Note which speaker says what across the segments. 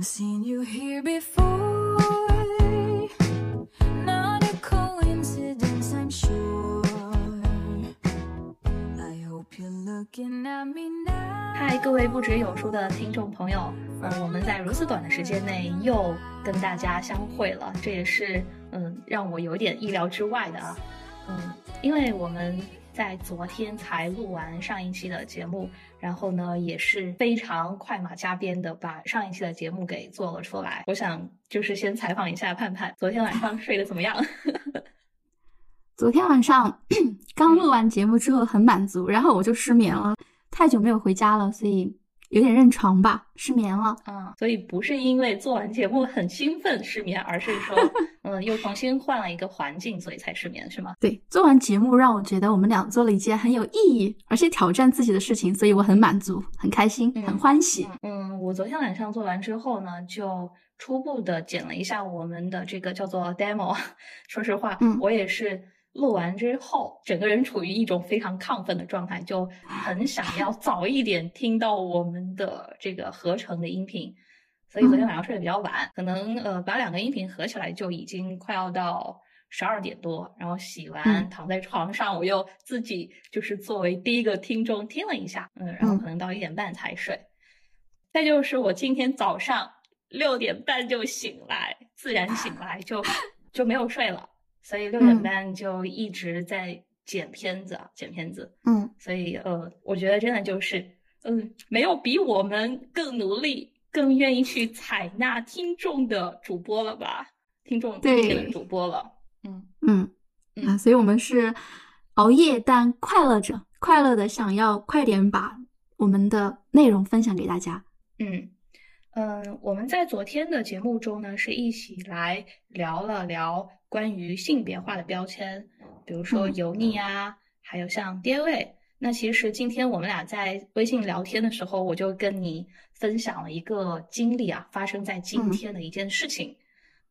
Speaker 1: I've seen you here before. Not a coincidence, I'm sure. I hope you're looking at me now.
Speaker 2: 嗨，各位不止有书的听众朋友，呃，我们在如此短的时间内又跟大家相会了，这也是嗯让我有点意料之外的啊，嗯，因为我们在昨天才录完上一期的节目，然后呢也是非常快马加鞭的把上一期的节目给做了出来。我想就是先采访一下盼盼，昨天晚上睡得怎么样？
Speaker 3: 昨天晚上 刚录完节目之后很满足，然后我就失眠了。太久没有回家了，所以有点认床吧，失眠了。
Speaker 2: 嗯，所以不是因为做完节目很兴奋失眠，而是说，嗯，又重新换了一个环境，所以才失眠，是吗？
Speaker 3: 对，做完节目让我觉得我们俩做了一件很有意义，而且挑战自己的事情，所以我很满足、很开心、很欢喜。
Speaker 2: 嗯，我昨天晚上做完之后呢，就初步的剪了一下我们的这个叫做 demo。说实话，
Speaker 3: 嗯
Speaker 2: 我也是录完之后，整个人处于一种非常亢奋的状态，就很想要 早一点听到我们的这个合成的音频。所以昨天晚上睡得比较晚，可能呃把两个音频合起来就已经快要到十二点多，然后洗完、
Speaker 3: 嗯
Speaker 2: 躺在床上，我又自己就是作为第一个听众听了一下，嗯，然后
Speaker 3: 嗯
Speaker 2: 可能到一点半才睡。再就是我今天早上六点半就醒来，自然醒来就就没有睡了，所以六点
Speaker 3: 嗯
Speaker 2: 半就一直在剪片子，啊，剪片子。
Speaker 3: 嗯，
Speaker 2: 所以呃，我觉得真的就是，嗯，没有比我们更努力、更愿意去采纳听众的主播了吧？听众
Speaker 3: 对
Speaker 2: 主播了。嗯
Speaker 3: 嗯
Speaker 2: 嗯
Speaker 3: 啊，所以我们是熬夜但快乐着，快乐的想要快点把我们的内容分享给大家。
Speaker 2: 嗯嗯，我们在昨天的节目中呢，是一起来聊了聊关于性别化的标签，比如说
Speaker 3: 嗯
Speaker 2: 油腻啊，还有像爹味。那其实今天我们俩在微信聊天的时候，我就跟你分享了一个经历啊，发生在今
Speaker 3: 嗯
Speaker 2: 天的一件事情。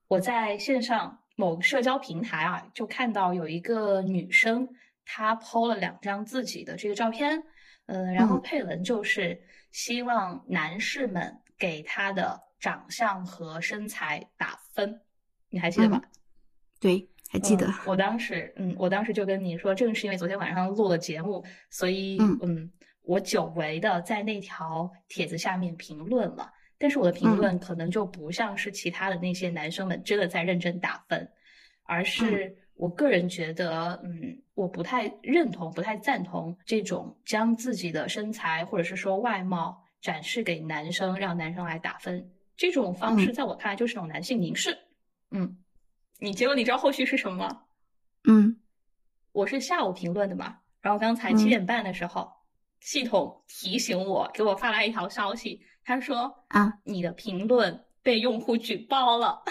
Speaker 2: 我在线上某个社交平台啊，就看到有一个女生，她 PO 了两张自己的这个照片，嗯，然后
Speaker 3: 嗯
Speaker 2: 配文就是希望男士们给他的长相和身材打分，你还记得吧？
Speaker 3: 对，还记得。
Speaker 2: 嗯我当时，嗯，我当时就跟你说，正是因为昨天晚上录了节目，所以，
Speaker 3: 嗯
Speaker 2: 我久违的在那条帖子下面评论了。但是我的评论可能就不像是其他的那些男生们真的在认真打分，而是我个人觉得，嗯，我不太认同、不太赞同这种将自己的身材或者是说外貌展示给男生，让男生来打分这种方式，
Speaker 3: 嗯
Speaker 2: 在我看来就是一种男性凝视。嗯，你结果你知道后续是什么吗？
Speaker 3: 嗯
Speaker 2: 我是下午评论的嘛，然后刚才七
Speaker 3: 嗯
Speaker 2: 点半的时候，系统提醒我，给我发来一条消息，他说
Speaker 3: 啊
Speaker 2: 你的评论被用户举报了。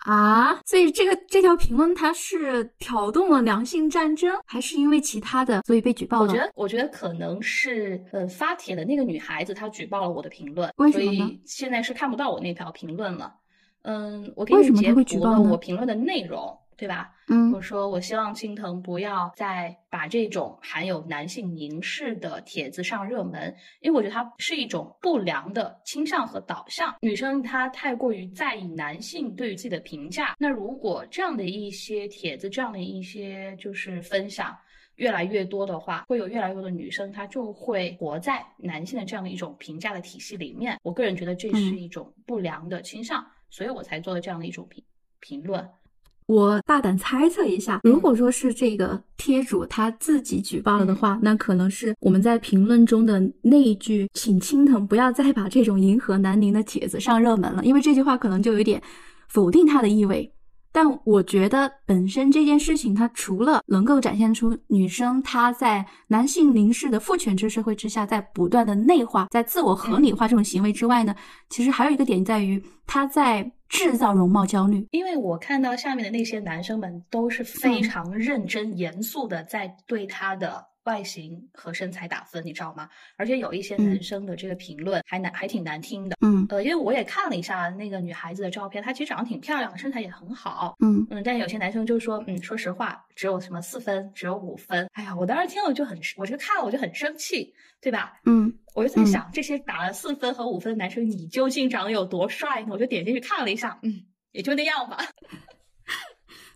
Speaker 3: 啊，所以这个这条评论它是挑动了良性战争，还是因为其他的所以被举报了？
Speaker 2: 我觉得，我觉得可能是呃发帖的那个女孩子她举报了我的评论，所
Speaker 3: 为什么呢
Speaker 2: 以现在是看不到我那条评论了。嗯，我给你截图了我评论的内容，对吧？
Speaker 3: 嗯
Speaker 2: 我说我希望青藤不要再把这种含有男性凝视的帖子上热门，因为我觉得它是一种不良的倾向和导向。女生她太过于在意男性对于自己的评价，那如果这样的一些帖子，这样的一些就是分享。越来越多的话，会有越来越多的女生，她就会活在男性的这样的一种评价的体系里面。我个人觉得这是
Speaker 3: 嗯
Speaker 2: 一种不良的倾向，所以我才做了这样的一种评评论。
Speaker 3: 我大胆猜测一下，如果说是这个贴主他自己举报了的话，那可能是我们在评论中的那一句“请青藤不要再把这种迎合南宁的帖子上热门了”，因为这句话可能就有点否定他的意味。但我觉得本身这件事情，它除了能够展现出女生她在男性凝视的父权制社会之下，在不断的内化、在自我合理化这种行为之外呢，其实还有一个点在于，她在制造容貌焦虑。
Speaker 2: 因为我看到下面的那些男生们都是非
Speaker 3: 嗯。
Speaker 2: 常认真、严肃的在对他的外形和身材打分，你知道吗？而且有一些男
Speaker 3: 嗯
Speaker 2: 生的这个评论还难，还挺难听的。
Speaker 3: 嗯
Speaker 2: 呃，因为我也看了一下那个女孩子的照片，她其实长得挺漂亮的，身材也很好。
Speaker 3: 嗯
Speaker 2: 嗯，但有些男生就说，嗯，说实话，只有什么四分，只有五分。哎呀，我当时听了就很，我就看了我就很生气，对吧？
Speaker 3: 嗯
Speaker 2: 我就在想，这些打了四分和五分的男生，你究竟长得有多帅呢？我就点进去看了一下，嗯，也就那样吧。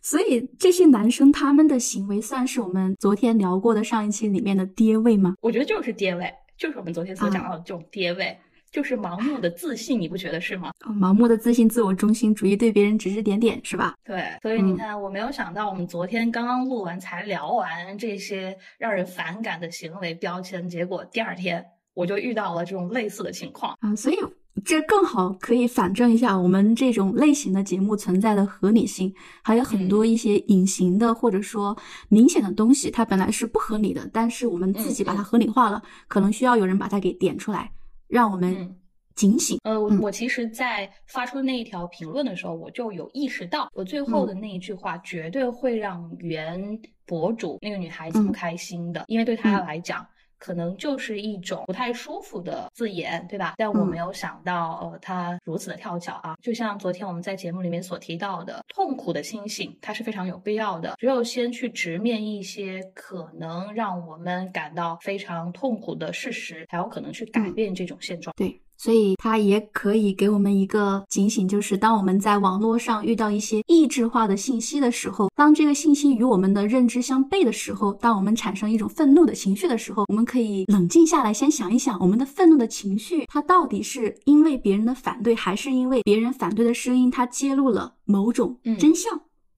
Speaker 3: 所以这些男生他们的行为算是我们昨天聊过的上一期里面的爹位吗？
Speaker 2: 我觉得就是爹位，就是我们昨天所讲到的这种爹位，就是盲目的自信，你不觉得是吗？
Speaker 3: 哦盲目的自信、自我中心主义，对别人指指点点，是吧？
Speaker 2: 对，所以你看，我没有想到，我们昨天刚刚录完才聊完这些让人反感的行为标签，结果第二天我就遇到了这种类似的情况。
Speaker 3: 啊，所以这更好可以反证一下我们这种类型的节目存在的合理性，还有很多一些隐形的或者说明显的东西，它本来是不合理的，但是我们自己把它合理化了，可能需要有人把它给点出来，让我们
Speaker 2: 嗯。
Speaker 3: 警醒。
Speaker 2: 呃，我其实，在发出那一条评论的时候，我就有意识到，我最后的那一句话绝对会让原博主那个女孩子不
Speaker 3: 嗯。
Speaker 2: 开心的，因为对她
Speaker 3: 嗯。
Speaker 2: 来讲。可能就是一种不太舒服的字眼，对吧？但我
Speaker 3: 嗯
Speaker 2: 没有想到，呃，它如此的跳脚啊！就像昨天我们在节目里面所提到的，痛苦的清醒，它是非常有必要的。只有先去直面一些可能让我们感到非常痛苦的事实，才有可能去改
Speaker 3: 嗯
Speaker 2: 变这种现状。
Speaker 3: 对，所以它也可以给我们一个警醒，就是当我们在网络上遇到一些异质化的信息的时候，当这个信息与我们的认知相悖的时候，当我们产生一种愤怒的情绪的时候，我们可以冷静下来，先想一想，我们的愤怒的情绪，它到底是因为别人的反对，还是因为别人反对的声音，它揭露了某种
Speaker 2: 嗯
Speaker 3: 真相？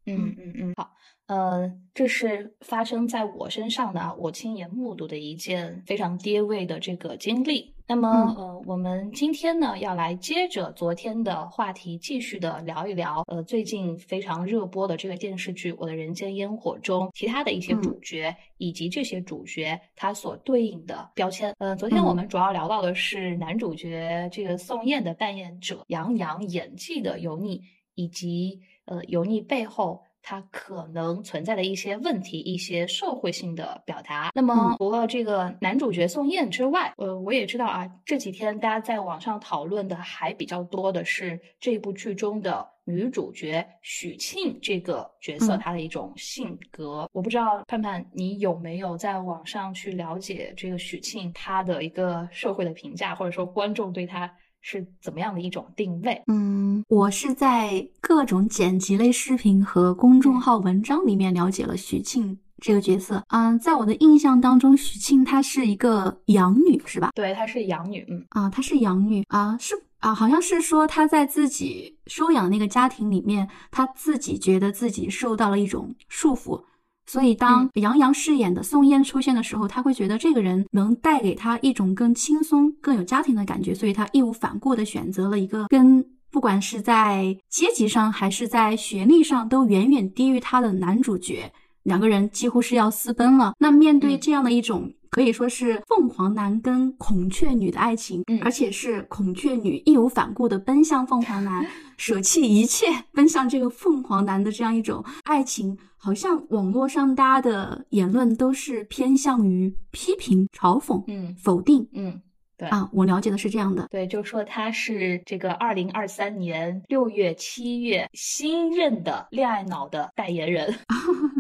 Speaker 2: 嗯嗯嗯，好，呃，这是发生在我身上的啊，我亲眼目睹的一件非常跌位的这个经历。那么，
Speaker 3: 嗯
Speaker 2: 呃，我们今天呢要来接着昨天的话题，继续的聊一聊，呃，最近非常热播的这个电视剧《我的人间烟火》中其他的一些
Speaker 3: 嗯
Speaker 2: 主角，以及这些主角他所对应的标签。呃，昨天我
Speaker 3: 嗯
Speaker 2: 们主要聊到的是男主角这个宋焰的扮演者杨洋演技的油腻，以及呃油腻背后。它可能存在的一些问题，一些社会性的表达。那么，
Speaker 3: 嗯
Speaker 2: 除了这个男主角宋焰之外，呃，我也知道啊，这几天大家在网上讨论的还比较多的是这部剧中的女主角许沁这个角色
Speaker 3: 嗯
Speaker 2: 她的一种性格。我不知道盼盼你有没有在网上去了解这个许沁她的一个社会的评价，或者说观众对她是怎么样的一种定位？
Speaker 3: 嗯，我是在各种剪辑类视频和公众号文章里面了解了许沁这个角色。嗯，在我的印象当中，许沁她是一个养女，是吧？
Speaker 2: 对，她是养女，嗯
Speaker 3: 啊，她是养女啊，是啊，好像是说她在自己收养那个家庭里面，她自己觉得自己受到了一种束缚。所以，当杨洋饰演的宋焰出现的时候，他会觉得这个人能带给他一种更轻松、更有家庭的感觉，所以他义无反顾地选择了一个跟不管是在阶级上还是在学历上都远远低于他的男主角。两个人几乎是要私奔了。那面对
Speaker 2: 嗯
Speaker 3: 这样的一种可以说是凤凰男跟孔雀女的爱情，
Speaker 2: 嗯
Speaker 3: 而且是孔雀女义无反顾的奔向凤凰男，舍弃一切奔向这个凤凰男的这样一种爱情，好像网络上大家的言论都是偏向于批评、嘲讽、
Speaker 2: 嗯
Speaker 3: 否定
Speaker 2: 嗯，对
Speaker 3: 啊。我了解的是这样的。
Speaker 2: 对，就说他是这个二零二三年六月、七月新任的恋爱脑的代言人。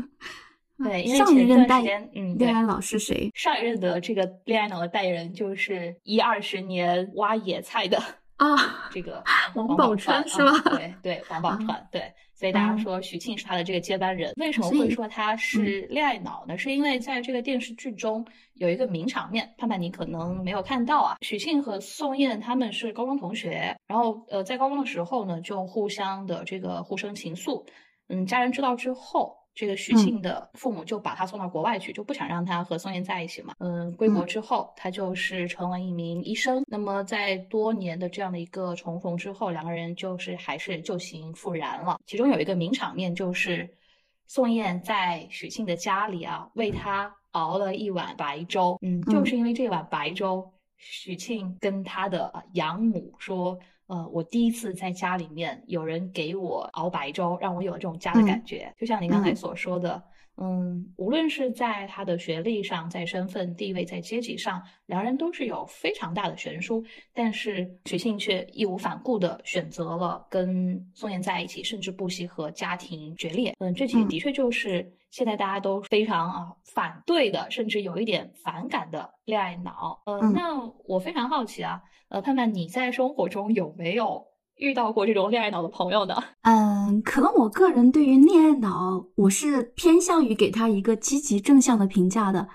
Speaker 2: 对，因为
Speaker 3: 上一任代
Speaker 2: 段时间，嗯，
Speaker 3: 恋，爱脑是谁？
Speaker 2: 上一任的这个恋爱脑的代言人就是一二十年挖野菜的
Speaker 3: 啊，
Speaker 2: 这个
Speaker 3: 王宝钏是吧
Speaker 2: 啊对对，王宝钏，对，所以大家
Speaker 3: 嗯
Speaker 2: 说许沁是他的这个接班人。为什么会说他是恋爱脑呢？是因为在这个电视剧中有一个名场面，盼盼你可能没有看到啊。许沁和宋焰他们是高中同学，然后呃在高中的时候呢就互相的这个互生情愫，嗯，家人知道之后。这个许
Speaker 3: 嗯
Speaker 2: 沁的父母就把他送到国外去，就不想让他和宋焰在一起嘛。嗯，归国
Speaker 3: 嗯
Speaker 2: 之后，他就是成为一名医生。那么在多年的这样的一个重逢之后，两个人就是还是旧情复燃了。其中有一个名场面就是宋焰在许沁的家里啊，为他熬了一碗白粥。嗯，就是因为这碗白粥，许沁跟他的呃养母说。呃，我第一次在家里面有人给我熬白粥，让我有这种家的感觉。就像您刚才
Speaker 3: 嗯
Speaker 2: 所说的，嗯，无论是在他的学历上，在身份地位，在阶级上，两人都是有非常大的悬殊，但是许沁却义无反顾地选择了跟宋焰在一起，甚至不惜和家庭决裂。嗯，这其实
Speaker 3: 嗯
Speaker 2: 的确就是现在大家都非常啊反对的，甚至有一点反感的恋爱脑。呃，
Speaker 3: 嗯
Speaker 2: 那我非常好奇啊，呃，盼盼你在生活中有没有遇到过这种恋爱脑的朋友呢？
Speaker 3: 嗯，可能我个人对于恋爱脑，我是偏向于给他一个积极正向的评价的。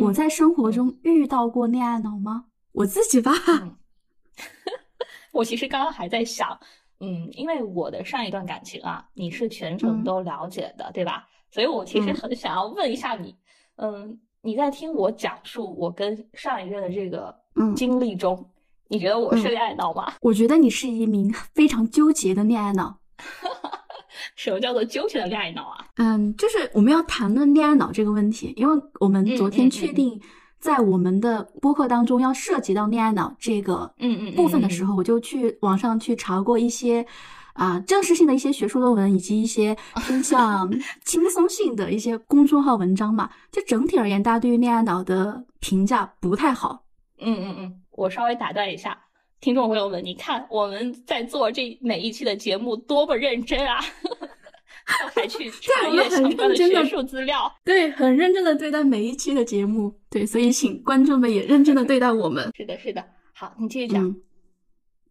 Speaker 3: 我
Speaker 2: 嗯
Speaker 3: 在生活中遇到过恋爱脑吗？我自己吧，
Speaker 2: 嗯，我其实刚刚还在想，嗯，因为我的上一段感情啊，你是全程
Speaker 3: 嗯
Speaker 2: 都了解的，对吧？所以我其实
Speaker 3: 嗯
Speaker 2: 很想要问一下你，嗯，你在听我讲述我跟上一任的这个
Speaker 3: 嗯
Speaker 2: 经历中，你觉得我是
Speaker 3: 嗯
Speaker 2: 恋爱脑吗？
Speaker 3: 我觉得你是一名非常纠结的恋爱脑。
Speaker 2: 什么叫做纠结的恋爱脑啊？
Speaker 3: 嗯，就是我们要谈论恋爱脑这个问题，因为我们昨天确定在我们的播客当中要涉及到恋爱脑这个
Speaker 2: 嗯嗯
Speaker 3: 部分的时候，我就去网上去查过一些啊、正式性的一些学术论文，以及一些偏向 轻松性的一些公众号文章嘛。就整体而言，大家对于恋爱脑的评价不太好。
Speaker 2: 嗯嗯嗯，我稍微打断一下，听众朋友们，你看我们在做这每一期的节目多么认真啊！还去 查阅
Speaker 3: 我们很
Speaker 2: 相关的
Speaker 3: 认真地
Speaker 2: 学术资料。
Speaker 3: 对，很认真的对待每一期的节目。对，所以请观众们也认真的对待我们。
Speaker 2: 是的，是的。好，你继续讲。
Speaker 3: 嗯，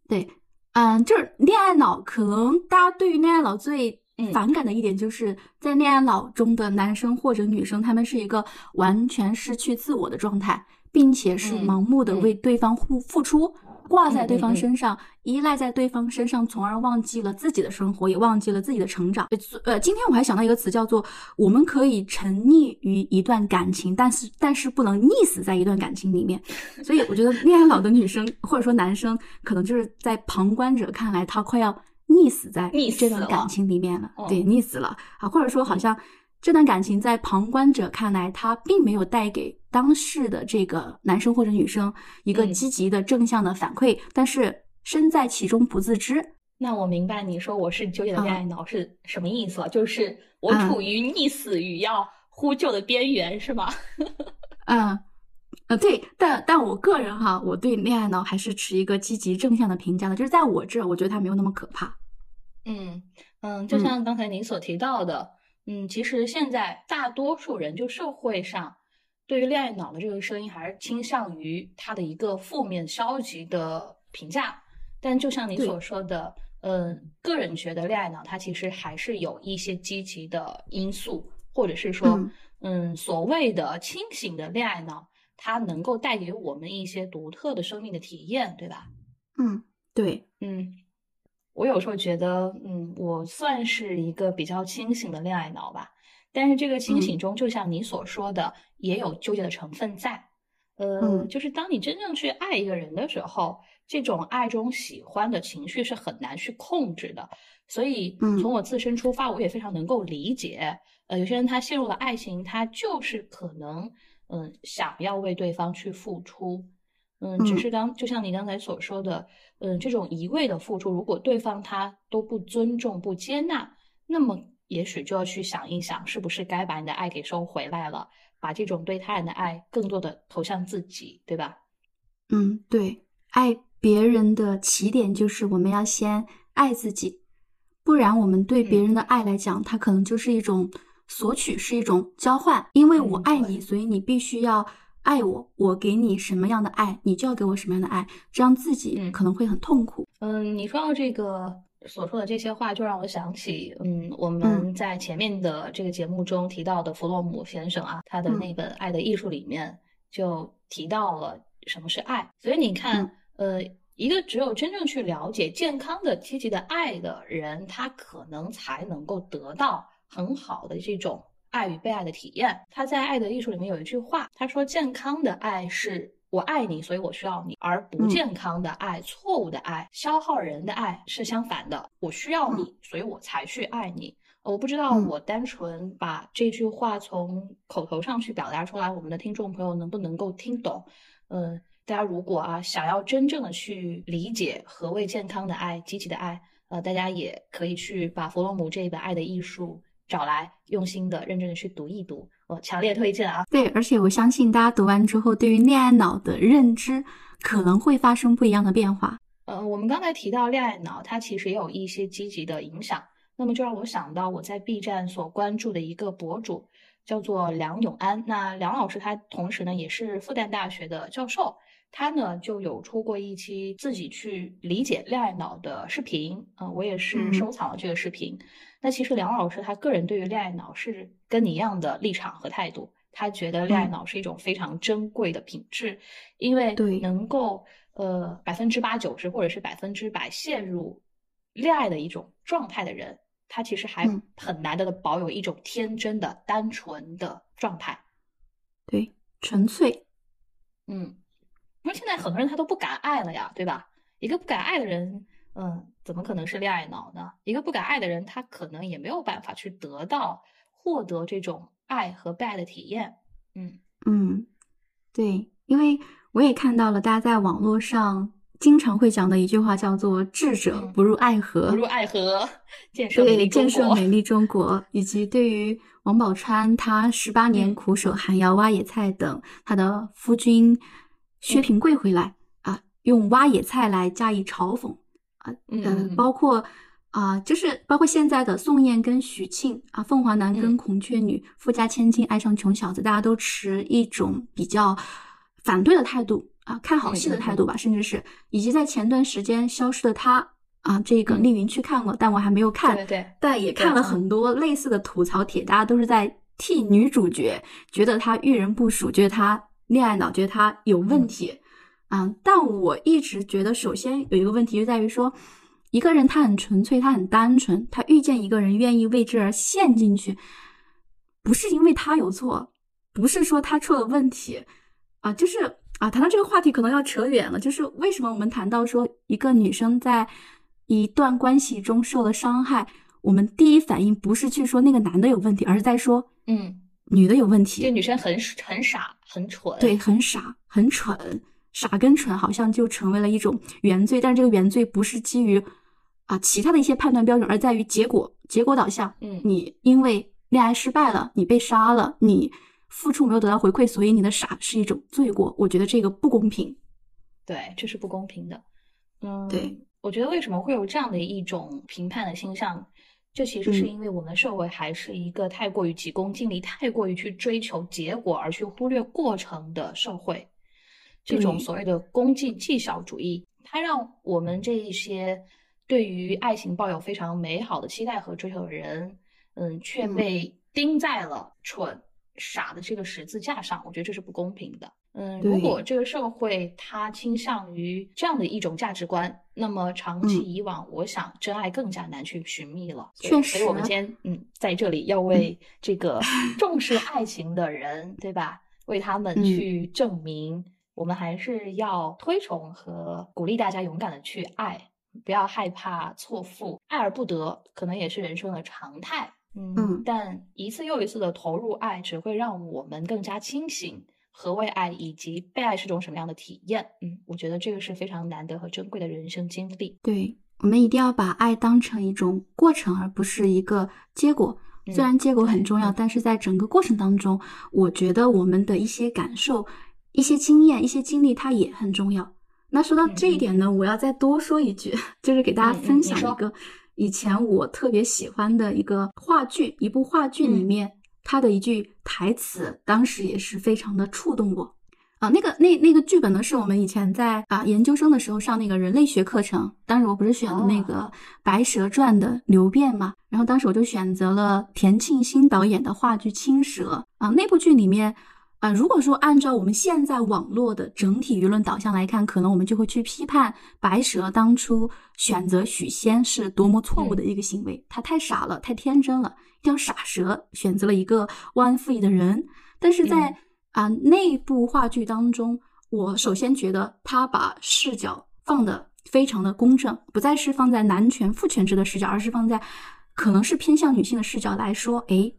Speaker 3: 对，嗯，就是恋爱脑，可能大家对于恋爱脑最
Speaker 2: 嗯
Speaker 3: 反感的一点，就是在恋爱脑中的男生或者女生，他们是一个完全失去自我的状态，并且是
Speaker 2: 嗯
Speaker 3: 盲目的
Speaker 2: 嗯
Speaker 3: 为对方付付出。挂在对方身上，依赖在对方身上，从而忘记了自己的生活，也忘记了自己的成长。呃，今天我还想到一个词，叫做我们可以沉溺于一段感情，但是但是不能溺死在一段感情里面。所以我觉得恋爱脑的女生或者说男生，可能就是在旁观者看来，他快要溺死在
Speaker 2: 溺死了
Speaker 3: 这段感情里面了，
Speaker 2: 嗯
Speaker 3: 对，溺死了啊，或者说好像这段感情在旁观者看来，他并没有带给当事的这个男生或者女生一个
Speaker 2: 嗯
Speaker 3: 积极的正向的反馈，但是身在其中不自知。
Speaker 2: 那我明白你说我是纠结的恋爱脑是什么意思了，就是我
Speaker 3: 嗯
Speaker 2: 处于溺死与要呼救的边缘，是吗？
Speaker 3: 嗯，呃，对，但但我个人哈，我对恋爱脑还是持一个积极正向的评价的，就是在我这，我觉得它没有那么可怕。
Speaker 2: 嗯嗯，就
Speaker 3: 嗯
Speaker 2: 像刚才您所提到的，嗯，其实现在大多数人就社会上对于恋爱脑的这个声音，还是倾向于它的一个负面消极的评价。但就像你所说的，嗯，个人觉得恋爱脑它其实还是有一些积极的因素，或者是说，
Speaker 3: 嗯
Speaker 2: 嗯，所谓的清醒的恋爱脑，它能够带给我们一些独特的生命的体验，对吧？
Speaker 3: 嗯，对，
Speaker 2: 嗯，我有时候觉得，嗯，我算是一个比较清醒的恋爱脑吧，但是这个清
Speaker 3: 嗯
Speaker 2: 醒中，就像你所说的，也有纠结的成分在。呃，
Speaker 3: 嗯
Speaker 2: 就是当你真正去爱一个人的时候，这种爱中喜欢的情绪是很难去控制的。所以
Speaker 3: 嗯
Speaker 2: 从我自身出发，我也非常能够理解。呃，有些人他陷入了爱情，他就是可能，嗯，想要为对方去付出，嗯，只
Speaker 3: 嗯
Speaker 2: 是刚就像你刚才所说的，嗯，这种一味的付出，如果对方他都不尊重、不接纳，那么也许就要去想一想，是不是该把你的爱给收回来了，把这种对他人的爱更多的投向自己，对吧？
Speaker 3: 嗯，对，爱别人的起点就是我们要先爱自己，不然我们对别人的爱来讲，它可能就是一种索取，是一种交换。因为我
Speaker 2: 嗯
Speaker 3: 爱你，
Speaker 2: 对
Speaker 3: 所以你必须要爱我，我给你什么样的爱，你就要给我什么样的爱，这样自己
Speaker 2: 嗯
Speaker 3: 可能会很痛苦。
Speaker 2: 嗯，你说到这个所说的这些话，就让我想起，嗯，我
Speaker 3: 嗯
Speaker 2: 们在前面的这个节目中提到的弗洛姆先生啊，他的
Speaker 3: 嗯
Speaker 2: 那本《爱的艺术》里面就提到了什么是爱。所以你看，呃，一个只有真正去了解健康的、积极的爱的人，他可能才能够得到很好的这种爱与被爱的体验。他在《爱的艺术》里面有一句话，他说：“健康的爱是。”我爱你，所以我需要你，而不
Speaker 3: 嗯
Speaker 2: 健康的爱、错误的爱、消耗人的爱是相反的。我需要你，所以我才去爱你。呃我不知道，
Speaker 3: 嗯
Speaker 2: 我单纯把这句话从口头上去表达出来，我们的听众朋友能不能够听懂？嗯，大家如果啊想要真正的去理解何谓健康的爱、积极的爱，呃，大家也可以去把弗洛姆这一本《爱的艺术》找来，用心的、认真的去读一读。我强烈推荐啊！
Speaker 3: 对，而且我相信大家读完之后，对于恋爱脑的认知可能会发生不一样的变化。
Speaker 2: 呃，我们刚才提到恋爱脑，它其实也有一些积极的影响。那么就让我想到我在 B 站所关注的一个博主，叫做梁永安。那梁老师他同时呢也是复旦大学的教授，他呢就有出过一期自己去理解恋爱脑的视频，呃，我也是
Speaker 3: 嗯。
Speaker 2: 收藏了这个视频。那其实梁老师他个人对于恋爱脑是跟你一样的立场和态度，他觉得恋爱
Speaker 3: 嗯。
Speaker 2: 脑是一种非常珍贵的品质，因为
Speaker 3: 对。
Speaker 2: 能够呃百分之八九十或者是百分之百陷入恋爱的一种状态的人，他其实还
Speaker 3: 嗯。
Speaker 2: 很难得的保有一种天真的、单纯的状态。
Speaker 3: 对，纯粹，
Speaker 2: 嗯，因为现在很多人他都不敢爱了呀，对吧？一个不敢爱的人，嗯，怎么可能是恋爱脑呢？一个不敢爱的人，他可能也没有办法去得到、获得这种爱和被爱的体验。嗯
Speaker 3: 嗯，对，因为我也看到了大家在网络上经常会讲的一句话，叫做“智者
Speaker 2: 嗯
Speaker 3: 不入爱河”，
Speaker 2: 不入爱河，建 设美
Speaker 3: 对，
Speaker 2: 丽中
Speaker 3: 建设。美丽中国，以及对于王宝钏他十八年
Speaker 2: 嗯
Speaker 3: 苦守寒窑挖野菜等，他的夫君薛
Speaker 2: 嗯。
Speaker 3: 平贵回来啊，用挖野菜来加以嘲讽啊，呃
Speaker 2: 嗯
Speaker 3: 包括啊，就是包括现在的宋焰跟许沁啊，凤凰男跟
Speaker 2: 嗯。
Speaker 3: 孔雀女，富家千金爱上穷小子，大家都持一种比较反对的态度啊，看好戏的态度吧，甚至是以及在前段时间消失的他啊，这个
Speaker 2: 嗯。
Speaker 3: 丽云去看过，但我还没有看，
Speaker 2: 对，
Speaker 3: 但也看了很多类似的吐槽帖，大家都是在替女主角觉得她遇人不淑，觉得她恋爱脑，觉得他有问题。啊、但我一直觉得，首先有一个问题就在于说，一个人他很纯粹，他很单纯，他遇见一个人愿意为之而陷进去，不是因为他有错，不是说他出了问题。啊，就是啊，谈到这个话题可能要扯远了，就是为什么我们谈到说一个女生在一段关系中受了伤害，我们第一反应不是去说那个男的有问题，而是在说
Speaker 2: 嗯，
Speaker 3: 女的有问题。
Speaker 2: 这女生很很傻，很蠢。
Speaker 3: 对，很傻，很蠢，傻跟蠢好像就成为了一种原罪，但是这个原罪不是基于啊其他的一些判断标准，而在于结果，结果导向。
Speaker 2: 嗯
Speaker 3: 你因为恋爱失败了，你被杀了，你付出没有得到回馈，所以你的傻是一种罪过。我觉得这个不公平。
Speaker 2: 对，这是不公平的。嗯，
Speaker 3: 对，
Speaker 2: 我觉得为什么会有这样的一种评判的倾向？这其实是
Speaker 3: 嗯。
Speaker 2: 因为我们社会还是一个太过于急功近利、太过于去追求结果而去忽略过程的社会。这种所谓的功绩绩效主义，它让我们这一些对于爱情抱有非常美好的期待和追求的人，嗯，却
Speaker 3: 嗯。
Speaker 2: 被钉在了蠢傻的这个十字架上。我觉得这是不公平的。嗯，如果这个社会它倾向于这样的一种价值观，那么长期
Speaker 3: 嗯
Speaker 2: 以往，我想真爱更加难去寻觅了。
Speaker 3: 确
Speaker 2: 实所以我们今天嗯在这里要为这个重视爱情的人，对吧？为他们
Speaker 3: 嗯
Speaker 2: 去证明，我们还是要推崇和鼓励大家勇敢的去爱，不要害怕错付，爱而不得可能也是人生的常态。嗯，
Speaker 3: 嗯
Speaker 2: 但一次又一次的投入爱，只会让我们更加清醒。何谓爱，以及被爱是种什么样的体验？嗯，我觉得这个是非常难得和珍贵的人生经历。
Speaker 3: 对，我们一定要把爱当成一种过程，而不是一个结果。虽然结果很重要，
Speaker 2: 嗯
Speaker 3: 但是在整个过程当中，我觉得我们的一些感受、一些经验、一些经历，它也很重要。那说到这一点呢，我要再多说一句，就是给大家分享一个以前我特别喜欢的一个话剧，一部话剧里
Speaker 2: 嗯
Speaker 3: 面它的一句台词，当时也是非常的触动我。啊，那个那那个剧本呢，是我们以前在啊研究生的时候上那个人类学课程，当时我不是选了那个《白蛇传》的刘辩嘛，然后当时我就选择了田沁鑫导演的话剧《青蛇》啊，那部剧里面。啊，如果说按照我们现在网络的整体舆论导向来看，可能我们就会去批判白蛇当初选择许仙是多么错误的一个行为，他太傻了，太天真了，一条傻蛇选择了一个忘恩负义的人。但是在啊、那部话剧当中，我首先觉得他把视角放的非常的公正，不再是放在男权父权制的视角，而是放在可能是偏向女性的视角来说，诶，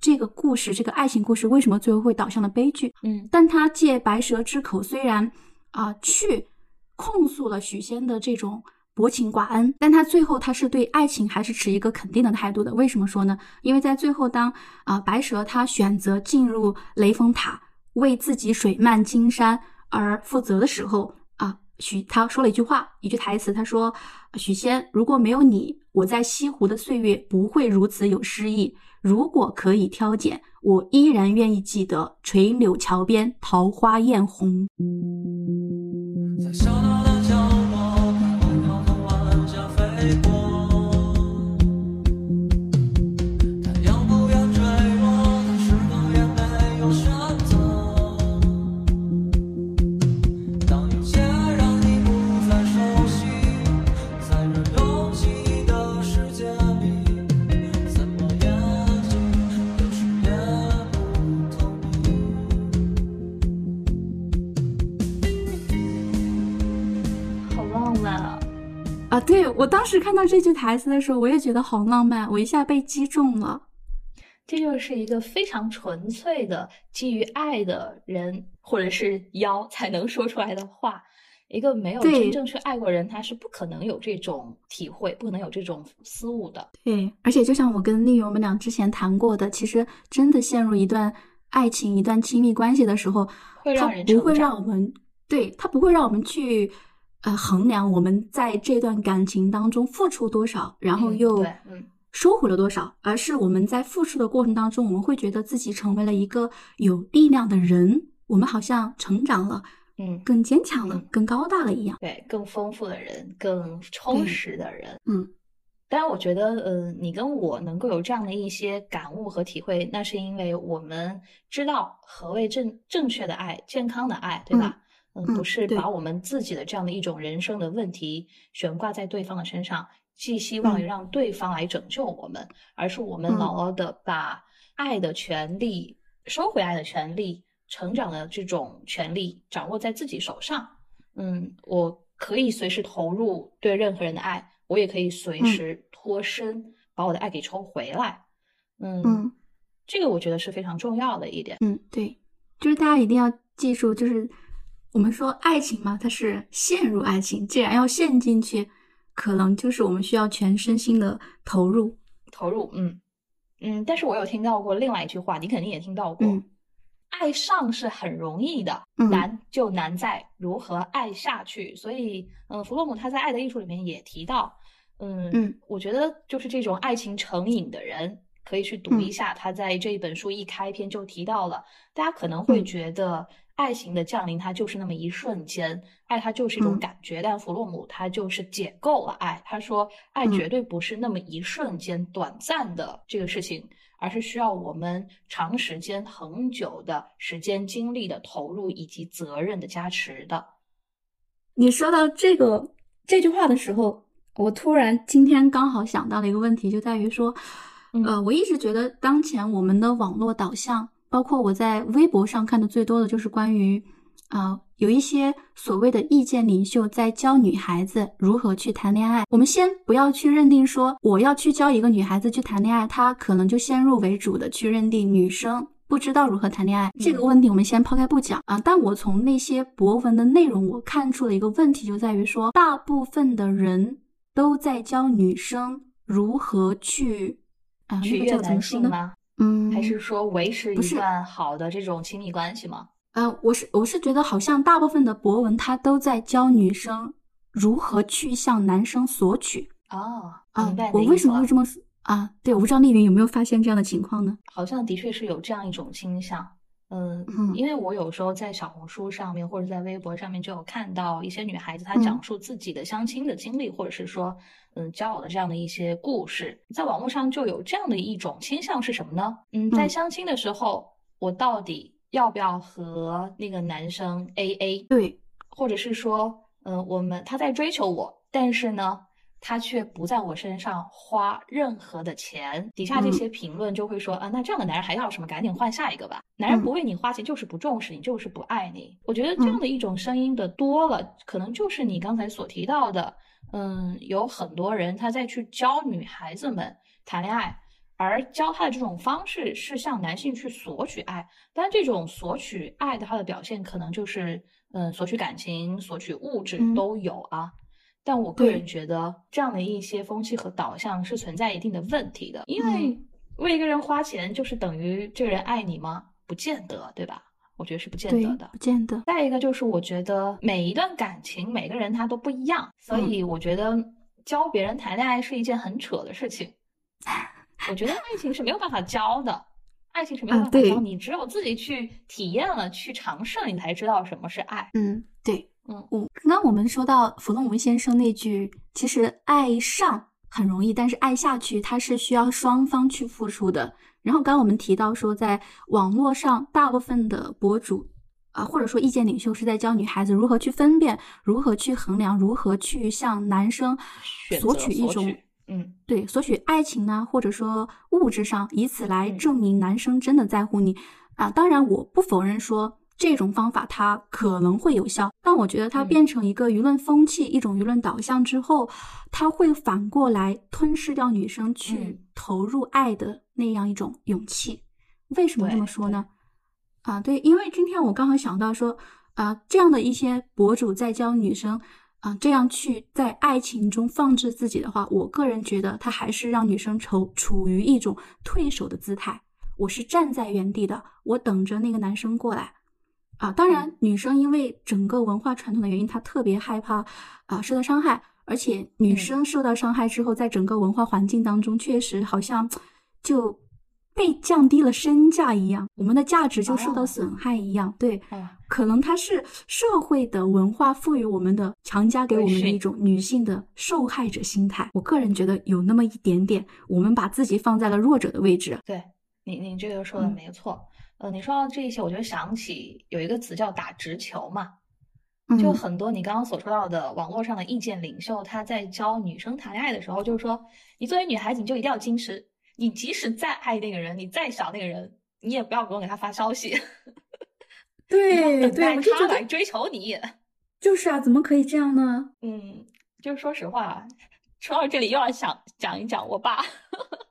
Speaker 3: 这个故事，这个爱情故事为什么最后会导向了悲剧？
Speaker 2: 嗯
Speaker 3: 但他借白蛇之口，虽然啊、去控诉了许仙的这种薄情寡恩，但他最后他是对爱情还是持一个肯定的态度的。为什么说呢？因为在最后当啊、白蛇他选择进入雷峰塔，为自己水漫金山而负责的时候啊，许他说了一句话，一句台词，他说：“许仙，如果没有你，我在西湖的岁月不会如此有诗意。如果可以挑拣，我依然愿意记得垂柳桥边桃花艳红。”
Speaker 4: 在小岛的角落，看晚风晚霞飞过。
Speaker 2: 啊，
Speaker 3: 对我当时看到这句台词的时候，我也觉得好浪漫，我一下被击中了。
Speaker 2: 这就是一个非常纯粹的基于爱的人或者是妖才能说出来的话。一个没有真正去爱过人，他是不可能有这种体会，不可能有这种思路的。
Speaker 3: 对，而且就像我跟丽友我们俩之前谈过的，其实真的陷入一段爱情、一段亲密关系的时候，
Speaker 2: 会让人
Speaker 3: 不会让我们，对，他不会让我们去呃衡量我们在这段感情当中付出多少，然后
Speaker 2: 嗯
Speaker 3: 又
Speaker 2: 对嗯
Speaker 3: 收回了多少，而是我们在付出的过程当中，我们会觉得自己成为了一个有力量的人，我们好像成长了，
Speaker 2: 嗯，
Speaker 3: 更坚强了
Speaker 2: 嗯，
Speaker 3: 更高大了一样。
Speaker 2: 对，更丰富的人，更充实的人。
Speaker 3: 嗯
Speaker 2: 当然，我觉得，呃，你跟我能够有这样的一些感悟和体会，那是因为我们知道何谓正正确的爱、健康的爱，对吧？嗯，
Speaker 3: 嗯
Speaker 2: 不是把我们自己的这样的一种人生的问题悬挂在对方的身上，寄希望于
Speaker 3: 嗯
Speaker 2: 让对方来拯救我们，而是我们
Speaker 3: 嗯
Speaker 2: 牢牢的把爱的权利、收回爱的权利、成长的这种权利掌握在自己手上。嗯，我可以随时投入对任何人的爱，我也可以随
Speaker 3: 嗯
Speaker 2: 时脱身，把我的爱给抽回来。嗯
Speaker 3: 嗯
Speaker 2: 这个我觉得是非常重要的一点。
Speaker 3: 嗯，对，就是大家一定要记住，就是我们说爱情嘛，它是陷入爱情，既然要陷进去，可能就是我们需要全身心的投入。
Speaker 2: 投入，嗯嗯，但是我有听到过另外一句话，你肯定也听到过，
Speaker 3: 嗯
Speaker 2: 爱上是很容易的，
Speaker 3: 嗯
Speaker 2: 难就难在如何爱下去。所以，嗯，弗洛姆他在《爱的艺术》里面也提到，嗯
Speaker 3: 嗯
Speaker 2: 我觉得就是这种爱情成瘾的人。可以去读一
Speaker 3: 嗯
Speaker 2: 下，他在这一本书一开篇就提到了，大家可能会
Speaker 3: 嗯
Speaker 2: 觉得爱情的降临它就是那么一瞬间，爱它就是一种
Speaker 3: 嗯。
Speaker 2: 感觉，但弗洛姆他就是解构了爱，他说爱
Speaker 3: 嗯。
Speaker 2: 绝对不是那么一瞬间短暂的这个事情，而是需要我们长时间、恒久的时间、精力的投入以及责任的加持的。
Speaker 3: 你说到这个这句话的时候，我突然今天刚好想到了一个问题，就在于说，
Speaker 2: 嗯。
Speaker 3: 呃，我一直觉得当前我们的网络导向，包括我在微博上看的最多的就是关于，啊、有一些所谓的意见领袖在教女孩子如何去谈恋爱。我们先不要去认定说我要去教一个女孩子去谈恋爱，她可能就先入为主的去认定女生。不知道如何谈恋爱这个问题，我们先抛开不讲啊。但我从那些博文的内容，我看出了一个问题，就在于说，大部分的人都在教女生如何去啊，那个叫怎么说呢？嗯，
Speaker 2: 还是说维持一段好的这种亲密关系吗？
Speaker 3: 呃，我是我是觉得好像大部分的博文它都在教女生如何去向男生索取
Speaker 2: 哦，
Speaker 3: 啊
Speaker 2: 明白
Speaker 3: 我为什么会这么说啊？对，我不知道丽云有没有发现这样的情况呢？
Speaker 2: 好像的确是有这样一种倾向。嗯，
Speaker 3: 嗯。
Speaker 2: 因为我有时候在小红书上面或者在微博上面就有看到一些女孩子她
Speaker 3: 嗯。
Speaker 2: 讲述自己的相亲的经历，或者是说嗯交往的这样的一些故事，在网络上就有这样的一种倾向是什么呢？嗯，在
Speaker 3: 嗯。
Speaker 2: 相亲的时候，我到底要不要和那个男生 A A？
Speaker 3: 对，
Speaker 2: 或者是说，嗯、我们他在追求我，但是呢，他却不在我身上花任何的钱。底下这
Speaker 3: 嗯
Speaker 2: 些评论就会说、啊，那这样的男人还要什么？赶紧换下一个吧。男人
Speaker 3: 嗯
Speaker 2: 不为你花钱，就是不重视你，就是不爱你。我觉得这样的一种声音的多了，可能就是你刚才所提到的，嗯，有很多人他在去教女孩子们谈恋爱。而教他的这种方式是向男性去索取爱，但这种索取爱的它的表现可能就是，嗯，索取感情、索取物质
Speaker 3: 嗯
Speaker 2: 都有啊。但我个人觉得这样的一些风气和导向是存在一定的问题的，因为
Speaker 3: 嗯
Speaker 2: 为一个人花钱就是等于这个人爱你吗？不见得，对吧？我觉得是不见得的，。
Speaker 3: 不见得。
Speaker 2: 再一个就是，我觉得每一段感情，每个人他都不一样，所
Speaker 3: 嗯
Speaker 2: 以我觉得教别人谈恋爱是一件很扯的事情。我觉得爱情是没有办法教的，爱情是没有办法教，你只有自己去体验了、去尝试了，你才知道什么是爱。
Speaker 3: 嗯，对，
Speaker 2: 嗯
Speaker 3: 我刚刚我们说到弗洛姆先生那句，其实爱上很容易，但是爱下去，它是需要双方去付出的。然后刚刚我们提到说，在网络上，大部分的博主啊、或者说意见领袖是在教女孩子如何去分辨，如何去衡量，如何去向男生索取一种
Speaker 2: 嗯，
Speaker 3: 对，索取爱情呢，或者说物质上，以此来
Speaker 2: 嗯
Speaker 3: 证明男生真的在乎你啊。当然，我不否认说这种方法它可能会有效，但我觉得它
Speaker 2: 嗯
Speaker 3: 变成一个舆论风气、一种舆论导向之后，它会反过来吞噬掉女生去
Speaker 2: 嗯
Speaker 3: 投入爱的那样一种勇气。为什么这么说呢？啊，对，因为今天我刚好想到说，啊，这样的一些博主在教女生，啊，这样去在爱情中放置自己的话，我个人觉得他还是让女生处处于一种退守的姿态。我是站在原地的，我等着那个男生过来。啊，当然，女生因为整个文化传统的原因，她特别害怕啊受到伤害，而且女
Speaker 2: 嗯
Speaker 3: 生受到伤害之后，在整个文化环境当中，确实好像就被降低了身价一样，我们的价值就受到
Speaker 2: 哦
Speaker 3: 损害一样。对，
Speaker 2: 哦
Speaker 3: 可能它是社会的文化赋予我们的，强加给我们的一种女性的受害者心态。我个人觉得有那么一点点，我们把自己放在了弱者的位置。
Speaker 2: 对你，你这个说的
Speaker 3: 嗯
Speaker 2: 没错。呃，你说到这些，我就想起有一个词叫打直球嘛，
Speaker 3: 嗯，
Speaker 2: 就很多你刚刚所说到的网络上的意见领袖，他在教女生谈恋爱的时候，就是说，你作为女孩子，你就一定要矜持，你即使再爱那个人，你再想那个人，你也不要主动给他发消息，
Speaker 3: 对对，我就
Speaker 2: 来追求你。
Speaker 3: 就是啊，怎么可以这样呢？
Speaker 2: 嗯，就是说实话，说到这里又要想讲一讲我爸，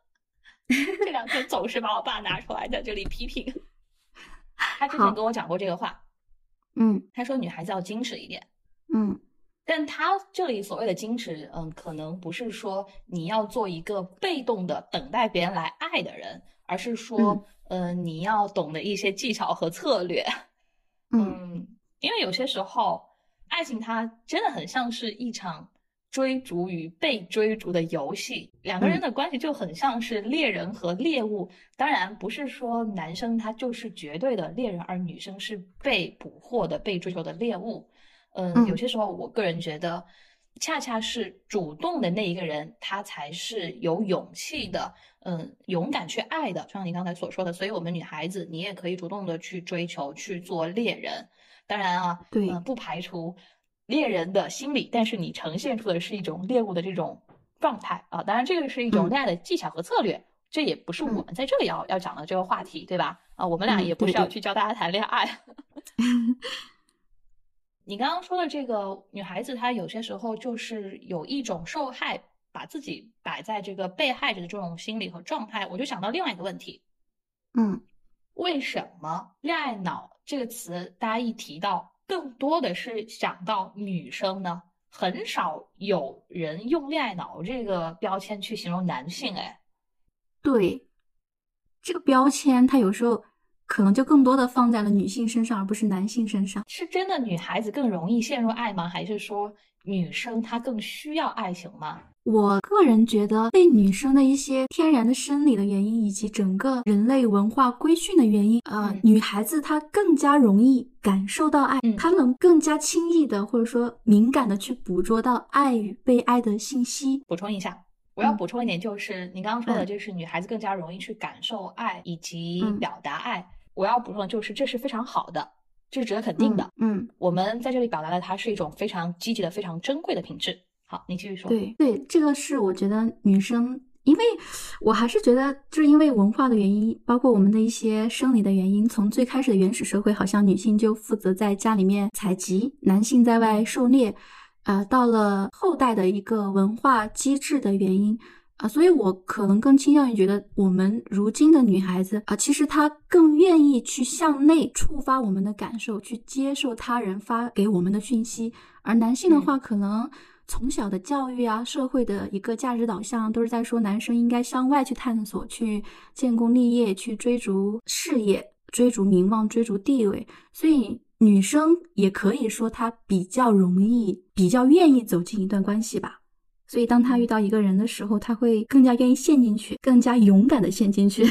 Speaker 2: 这两天总是把我爸拿出来在这里批评。他之前跟我讲过这个话，
Speaker 3: 嗯。
Speaker 2: 他说女孩子要矜持一点。
Speaker 3: 嗯。
Speaker 2: 但他这里所谓的矜持，嗯，可能不是说你要做一个被动的等待别人来爱的人，而是说，嗯、你要懂得一些技巧和策略。
Speaker 3: 嗯。
Speaker 2: 嗯，因为有些时候，爱情它真的很像是一场追逐与被追逐的游戏，两个人
Speaker 3: 嗯
Speaker 2: 的关系就很像是猎人和猎物。当然，不是说男生他就是绝对的猎人，而女生是被捕获的、被追求的猎物。嗯，
Speaker 3: 嗯
Speaker 2: 有些时候我个人觉得，恰恰是主动的那一个人，他才是有勇气的，嗯，勇敢去爱的。就像你刚才所说的，所以我们女孩子，你也可以主动的去追求，去做猎人。当然啊，
Speaker 3: 对
Speaker 2: 嗯，不排除猎人的心理，但是你呈现出的是一种猎物的这种状态啊。当然，这个是一种
Speaker 3: 嗯
Speaker 2: 恋爱的技巧和策略。这也不是我
Speaker 3: 嗯
Speaker 2: 们在这里要要讲的这个话题，对吧？啊，我们俩
Speaker 3: 嗯
Speaker 2: 也不是要去教大家谈恋爱。你刚刚说的这个女孩子，她有些时候就是有一种受害，把自己摆在这个被害者的这种心理和状态，我就想到另外一个问题：
Speaker 3: 嗯
Speaker 2: 为什么“恋爱脑”这个词，大家一提到，更多的是想到女生呢？很少有人用“恋爱脑”这个标签去形容男性，哎，
Speaker 3: 对，这个标签它有时候可能就更多的放在了女性身上，而不是男性身上。
Speaker 2: 是真的女孩子更容易陷入爱吗？还是说女生她更需要爱情吗？
Speaker 3: 我个人觉得，被女生的一些天然的生理的原因，以及整个人类文化规训的原因，呃，
Speaker 2: 嗯
Speaker 3: 女孩子她更加容易感受到爱，
Speaker 2: 嗯
Speaker 3: 她能更加轻易的或者说敏感的去捕捉到爱与被爱的信息。
Speaker 2: 补充一下，我要
Speaker 3: 嗯
Speaker 2: 补充一点，就是你刚刚说的，
Speaker 3: 嗯
Speaker 2: 就是女孩子更加容易去感受爱以及
Speaker 3: 嗯
Speaker 2: 表达爱。我要补充的就是，这是非常好的，这是值得肯定的。
Speaker 3: 嗯，
Speaker 2: 我们在这里表达的，它是一种非常积极的、非常珍贵的品质。好，你继续说。
Speaker 3: 对对，这个是我觉得女生，因为我还是觉得，就是因为文化的原因，包括我们的一些生理的原因，从最开始的原始社会，好像女性就负责在家里面采集，男性在外狩猎，呃，到了后代的一个文化机制的原因。啊，所以我可能更倾向于觉得，我们如今的女孩子啊，其实她更愿意去向内触发我们的感受，去接受他人发给我们的讯息，而男性的话，可能从小的教育啊，社会的一个价值导向，都是在说男生应该向外去探索，去建功立业，去追逐事业。追逐名望、追逐地位，所以女生也可以说她比较容易、比较愿意走进一段关系吧。所以当他遇到一个人的时候，他会更加愿意陷进去，更加勇敢的陷进去。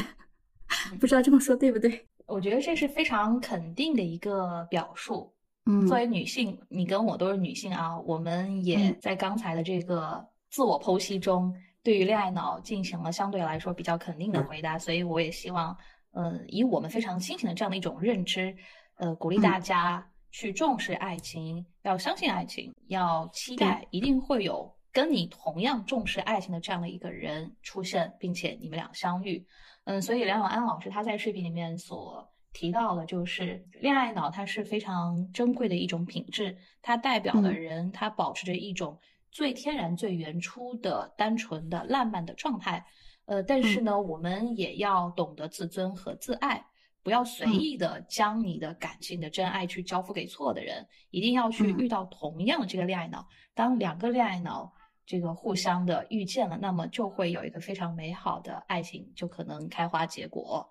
Speaker 3: 不知道这么说对不对？
Speaker 2: 我觉得这是非常肯定的一个表述。
Speaker 3: 嗯，
Speaker 2: 作为女性，你跟我都是女性啊，我们也
Speaker 3: 嗯
Speaker 2: 在刚才的这个自我剖析中，对于恋爱脑进行了相对来说比较肯定的回答，所以我也希望，呃，以我们非常清醒的这样的一种认知，呃，鼓励大家去重视爱情，要相信爱情，要期待一定会有跟你同样重视爱情的这样的一个人出现，并且你们俩相遇。嗯，所以梁永安老师他在视频里面所提到的，就是恋爱脑，它是非常珍贵的一种品质，它代表的
Speaker 3: 嗯
Speaker 2: 人，他保持着一种最天然、最原初的、单纯的、浪漫的状态。呃，但是呢，我们也要懂得自尊和自爱，不要随
Speaker 3: 嗯
Speaker 2: 意的将你的感情的真爱去交付给错的人，一定要去
Speaker 3: 嗯
Speaker 2: 遇到同样的这个恋爱脑。当两个恋爱脑这个互相的遇见了，那么就会有一个非常美好的爱情，就可能开花结果。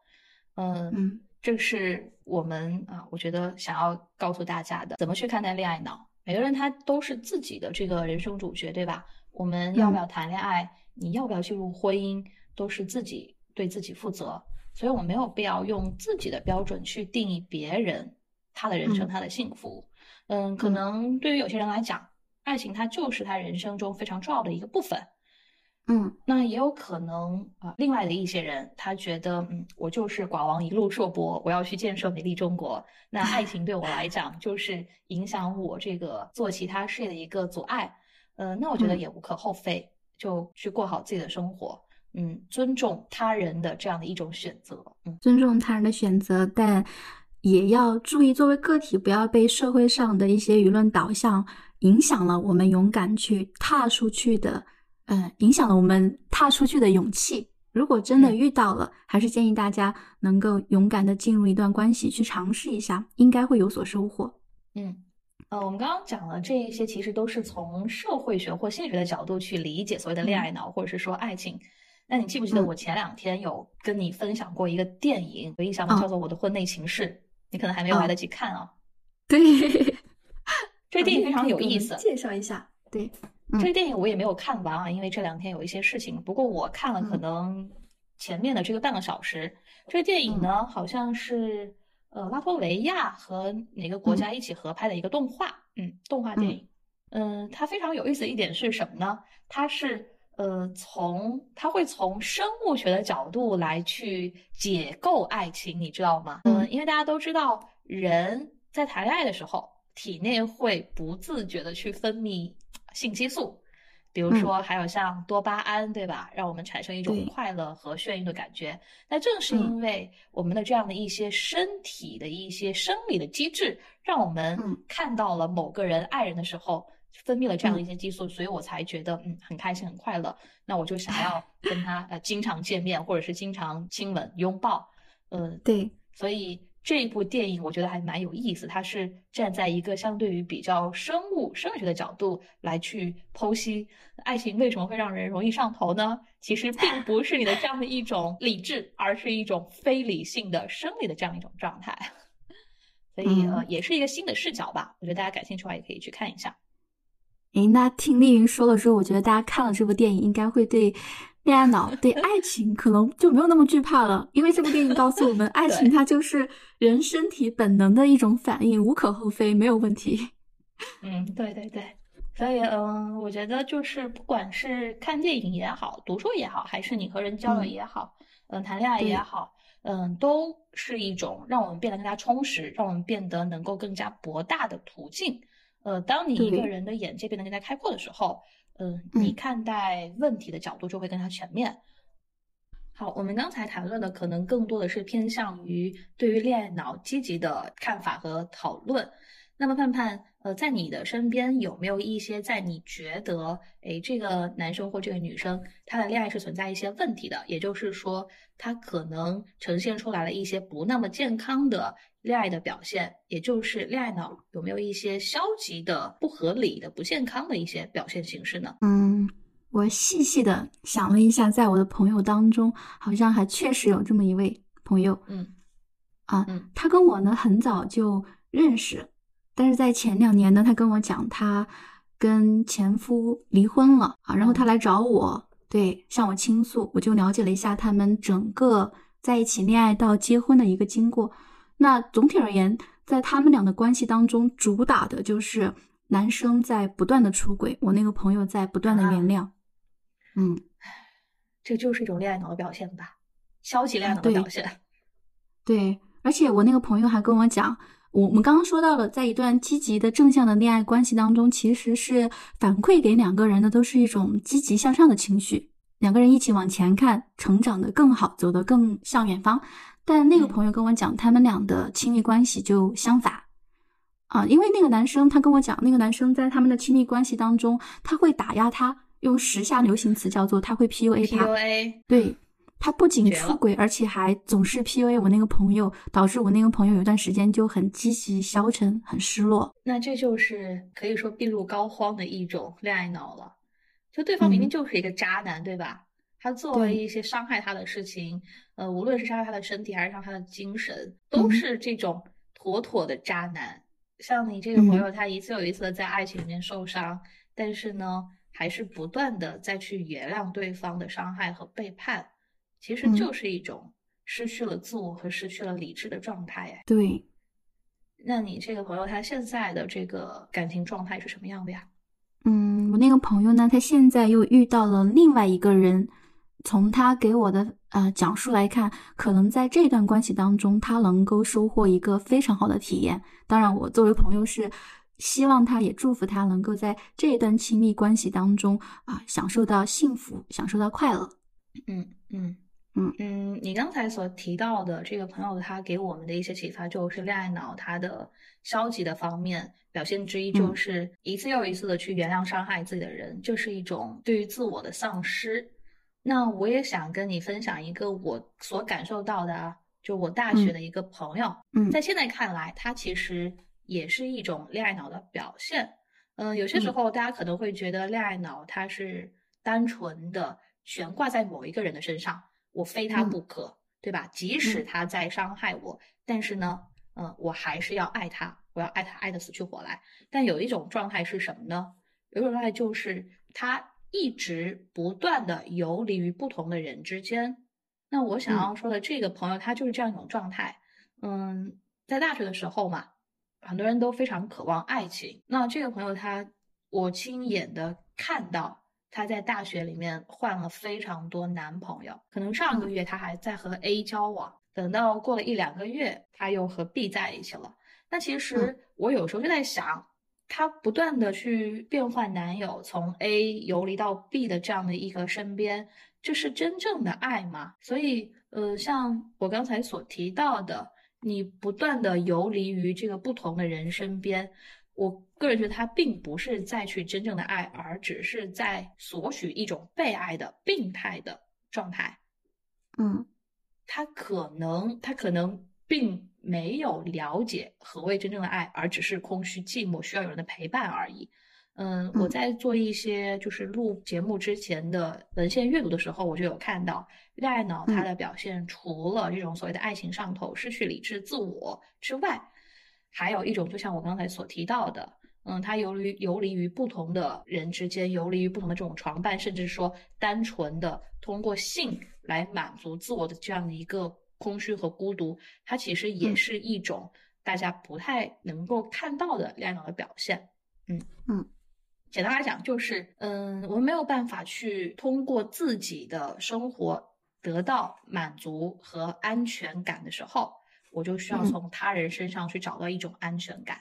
Speaker 2: 嗯
Speaker 3: 嗯
Speaker 2: 这是我们啊，我觉得想要告诉大家的，怎么去看待恋爱脑。每个人他都是自己的这个人生主角，对吧？我们要不要谈恋爱，你要不要进入婚姻，都是自己对自己负责。所以我没有必要用自己的标准去定义别人他的人生、
Speaker 3: 嗯
Speaker 2: 他的幸福。嗯，可
Speaker 3: 嗯
Speaker 2: 能对于有些人来讲，爱情它就是他人生中非常重要的一个部分。
Speaker 3: 嗯
Speaker 2: 那也有可能啊、另外的一些人，他觉得，嗯，我就是寡王一路硕博，我要去建设美丽中国。那爱情对我来讲，就是影响我这个做其他事业的一个阻碍。呃，那我觉得
Speaker 3: 嗯
Speaker 2: 也无可厚非，就去过好自己的生活，嗯，尊重他人的这样的一种选择，嗯
Speaker 3: 尊重他人的选择，但也要注意作为个体不要被社会上的一些舆论导向影响了我们勇敢去踏出去的，嗯，影响了我们踏出去的勇气。如果真的
Speaker 2: 嗯
Speaker 3: 遇到了，还是建议大家能够勇敢的进入一段关系，去尝试一下，应该会有所收获。
Speaker 2: 嗯。呃，我们刚刚讲了这一些，其实都是从社会学或心理学的角度去理解所谓的恋爱脑，或者是说爱情。那你记不记得
Speaker 3: 嗯
Speaker 2: 我前两天有跟你分享过一个电影，有印象吗？
Speaker 3: 嗯
Speaker 2: 叫做《我的婚内情事》，你可能还没有来
Speaker 3: 嗯
Speaker 2: 得及看啊。
Speaker 3: 对，
Speaker 2: 这个电影非常有意思。
Speaker 3: 介绍一下。对，嗯
Speaker 2: 这个电影我也没有看完啊，因为这两天有一些事情。不过我看了可
Speaker 3: 嗯
Speaker 2: 能前面的这个半个小时。这个电影呢，好像是呃拉脱维亚和哪个国家一起合拍的一个动画，嗯，动画电影。嗯、它非常有意思的一点是什么呢？它是呃从它会从生物学的角度来去解构爱情，你知道吗？
Speaker 3: 嗯
Speaker 2: 嗯，因为大家都知道，人在谈恋爱的时候，体内会不自觉的去分泌性激素，比如
Speaker 3: 嗯
Speaker 2: 说还有像多巴胺，对吧？让我们产生一种快乐和眩晕的感觉。那正是
Speaker 3: 嗯
Speaker 2: 因为我们的这样的一些身体的一些生理的机制，让我们
Speaker 3: 嗯
Speaker 2: 看到了某个人爱人的时候。分泌了这样的
Speaker 3: 嗯
Speaker 2: 一些激素，所以我才觉得嗯很开心很快乐。那我就想要 跟他呃经常见面，或者是经常亲吻拥抱，嗯、
Speaker 3: 对，
Speaker 2: 所以这一部电影我觉得还蛮有意思，它是站在一个相对于比较生物生理学的角度来去剖析爱情为什么会让人容易上头呢？其实并不是你的这样的一种理智，而是一种非理性的生理的这样一种状态。所以呃，也是一个新的视角吧。我觉得大家感兴趣的话，也可以去看一下。
Speaker 3: 诶，那听丽云说了之后，我觉得大家看了这部电影，应该会对恋爱脑、对爱情可能就没有那么惧怕了，因为这部电影告诉我们，爱情它就是人身体本能的一种反应，无可厚非，没有问题。
Speaker 2: 嗯，对对对，所以嗯，我觉得就是不管是看电影也好，读书也好，还是你和人交流
Speaker 3: 嗯
Speaker 2: 也好，嗯，谈恋爱也好，嗯，都是一种让我们变得更加充实，让我们变得能够更加博大的途径。呃，当你一个人的眼界变得更加开阔的时候，嗯，你
Speaker 3: 嗯
Speaker 2: 看待问题的角度就会更加全面。好，我们刚才谈论的可能更多的是偏向于对于恋爱脑积极的看法和讨论。那么盼盼，呃，在你的身边有没有一些在你觉得，诶，这个男生或这个女生他的恋爱是存在一些问题的，也就是说，他可能呈现出来了一些不那么健康的恋爱的表现，也就是恋爱脑有没有一些消极的、不合理的、不健康的一些表现形式呢？
Speaker 3: 嗯，我细细的想了一下，在我的朋友当中，好像还确实有这么一位朋友。
Speaker 2: 嗯
Speaker 3: 啊，
Speaker 2: 嗯
Speaker 3: 他跟我呢很早就认识，但是在前两年呢，他跟我讲他跟前夫离婚了啊，然后他来找我，对，向我倾诉，我就了解了一下他们整个在一起恋爱到结婚的一个经过。那总体而言，在他们俩的关系当中，主打的就是男生在不断的出轨，我那个朋友在不断的原谅。嗯，
Speaker 2: 这就是一种恋爱脑的表现吧，消极恋爱脑的表现。
Speaker 3: 对，而且我那个朋友还跟我讲，我我们刚刚说到了，在一段积极的正向的恋爱关系当中，其实是反馈给两个人的都是一种积极向上的情绪，两个人一起往前看，成长的更好，走得更向远方。但那个
Speaker 2: 嗯
Speaker 3: 朋友跟我讲，他们俩的亲密关系就相反。啊，因为那个男生他跟我讲，那个男生在他们的亲密关系当中，他会打压他，用时下流行词叫做他会 PUA 他。
Speaker 2: PUA，
Speaker 3: 对他不仅出轨，而且还总是 PUA 我那个朋友，导致我那个朋友有段时间就很积极消沉，很失落。
Speaker 2: 那这就是可以说病入膏肓的一种恋爱脑了。就对方明明
Speaker 3: 嗯
Speaker 2: 就是一个渣男，对吧？他做了一些伤害他的事情，呃，无论是伤害他的身体还是伤害他的精神，都
Speaker 3: 嗯
Speaker 2: 是这种妥妥的渣男。像你这个朋友，他一次又一次的在爱情里面受伤，但是呢，还是不断的再去原谅对方的伤害和背叛，其实
Speaker 3: 嗯
Speaker 2: 就是一种失去了自我和失去了理智的状态。哎，
Speaker 3: 对，
Speaker 2: 那你这个朋友他现在的这个感情状态是什么样的呀？
Speaker 3: 嗯，我那个朋友呢，他现在又遇到了另外一个人。从他给我的呃讲述来看，可能在这段关系当中，他能够收获一个非常好的体验。当然，我作为朋友是希望他也祝福他能够在这段亲密关系当中啊、享受到幸福，享受到快乐。
Speaker 2: 嗯嗯
Speaker 3: 嗯。
Speaker 2: 嗯，你刚才所提到的这个朋友，他给我们的一些启发，就是恋爱脑它的消极的方面表现之一，就
Speaker 3: 嗯。
Speaker 2: 是一次又一次的去原谅伤害自己的人，这是一种对于自我的丧失。那我也想跟你分享一个我所感受到的啊，就我大学
Speaker 3: 嗯。
Speaker 2: 的一个朋友，
Speaker 3: 嗯。
Speaker 2: 在现在看来，他其实也是一种恋爱脑的表现。嗯、有些时
Speaker 3: 嗯。
Speaker 2: 候大家可能会觉得恋爱脑它是单纯的悬挂在某一个人的身上，我非他
Speaker 3: 嗯
Speaker 2: 不可，对吧？即使
Speaker 3: 嗯
Speaker 2: 他在伤害我，但是呢，嗯、我还是要爱他，我要爱他爱的死去活来。但有一种状态是什么呢？有一种状态就是他一直不断的游离于不同的人之间。那我想
Speaker 3: 嗯
Speaker 2: 要说的这个朋友，他就是这样一种状态。嗯，在大学的时候嘛，很多人都非常渴望爱情。那这个朋友他，我亲眼的看到他在大学里面换了非常多男朋友，可能上个月她还在和 A 交往，等到过了一两个月，她又和 B 在一起了。那其实我有时候就在想，她不断的去变换男友，从 A 游离到 B 的这样的一个身边，这是真正的爱吗？所以，呃，像我刚才所提到的，你不断的游离于这个不同的人身边，我个人觉得他并不是在去真正的爱，而只是在索取一种被爱的病态的状态。
Speaker 3: 嗯
Speaker 2: 他可能他可能并没有了解何谓真正的爱，而只是空虚寂寞，需要有人的陪伴而已。嗯，我
Speaker 3: 嗯
Speaker 2: 在做一些就是录节目之前的文献阅读的时候，我就有看到恋爱脑它
Speaker 3: 嗯
Speaker 2: 的表现，除了这种所谓的爱情上头、失去理智、自我之外，还有一种就像我刚才所提到的，嗯，他游离游离于不同的人之间，游离于不同的这种床伴，甚至说单纯的通过性来满足自我的这样的一个空虚和孤独，它其实也
Speaker 3: 嗯
Speaker 2: 是一种大家不太能够看到的恋爱脑的表现。嗯
Speaker 3: 嗯，
Speaker 2: 简单来讲就是，嗯，我们没有办法去通过自己的生活得到满足和安全感的时候，我就需要
Speaker 3: 嗯
Speaker 2: 从他人身上去找到一种安全感。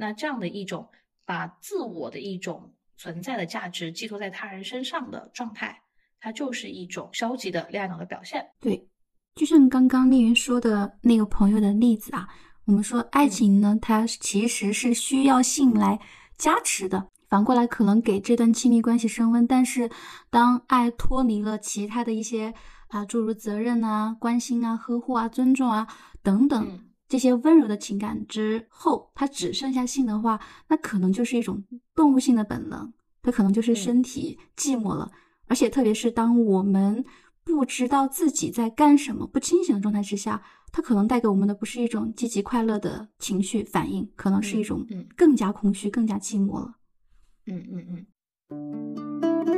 Speaker 2: 那这样的一种把自我的一种存在的价值寄托在他人身上的状态，它就是一种消极的恋爱脑的表现。
Speaker 3: 对，就像刚刚丽云说的那个朋友的例子啊，我们说爱情呢，它其实是需要性来加持的。反过来，可能给这段亲密关系升温，但是当爱脱离了其他的一些啊，诸如责任啊、关心啊、呵护啊、尊重啊等等
Speaker 2: 嗯
Speaker 3: 这些温柔的情感之后，它只剩下性的话，那可能就是一种动物性的本能，它可能就是
Speaker 2: 嗯
Speaker 3: 身体寂寞了。而且特别是当我们不知道自己在干什么、不清醒的状态之下，它可能带给我们的不是一种积极快乐的情绪反应，可能是一种更加空虚、更加寂寞了。
Speaker 2: 嗯嗯嗯。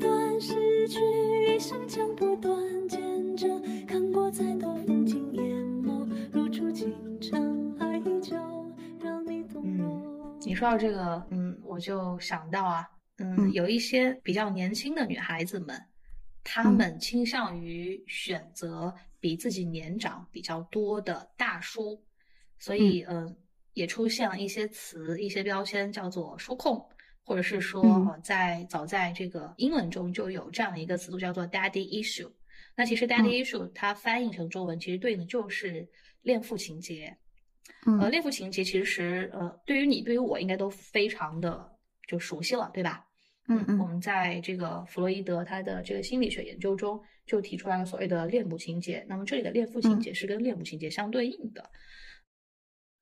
Speaker 5: 断失去，一生将不断见证，看过再多风景淹没，如初清晨，爱依旧，让你动容。
Speaker 2: 你说到这个，嗯，我就想到啊，嗯，
Speaker 3: 嗯。
Speaker 2: 有一些比较年轻的女孩子们，她
Speaker 3: 嗯。
Speaker 2: 们倾向于选择比自己年长比较多的大叔，所以，嗯、也出现了一些词、一些标签，叫做叔控，或者是说，
Speaker 3: 嗯
Speaker 2: 呃，在早在这个英文中就有这样的一个词组叫做 daddy issue。那其实 daddy issue 它翻译成中文，其实对应的就是恋父情节。呃，
Speaker 3: 嗯
Speaker 2: 恋父情节其实呃，对于你对于我应该都非常的就熟悉了，对吧？
Speaker 3: 嗯嗯
Speaker 2: 我们在这个弗洛伊德他的这个心理学研究中就提出来了所谓的恋母情节。那么这里的恋父情
Speaker 3: 嗯
Speaker 2: 节是跟恋母情节相对应的。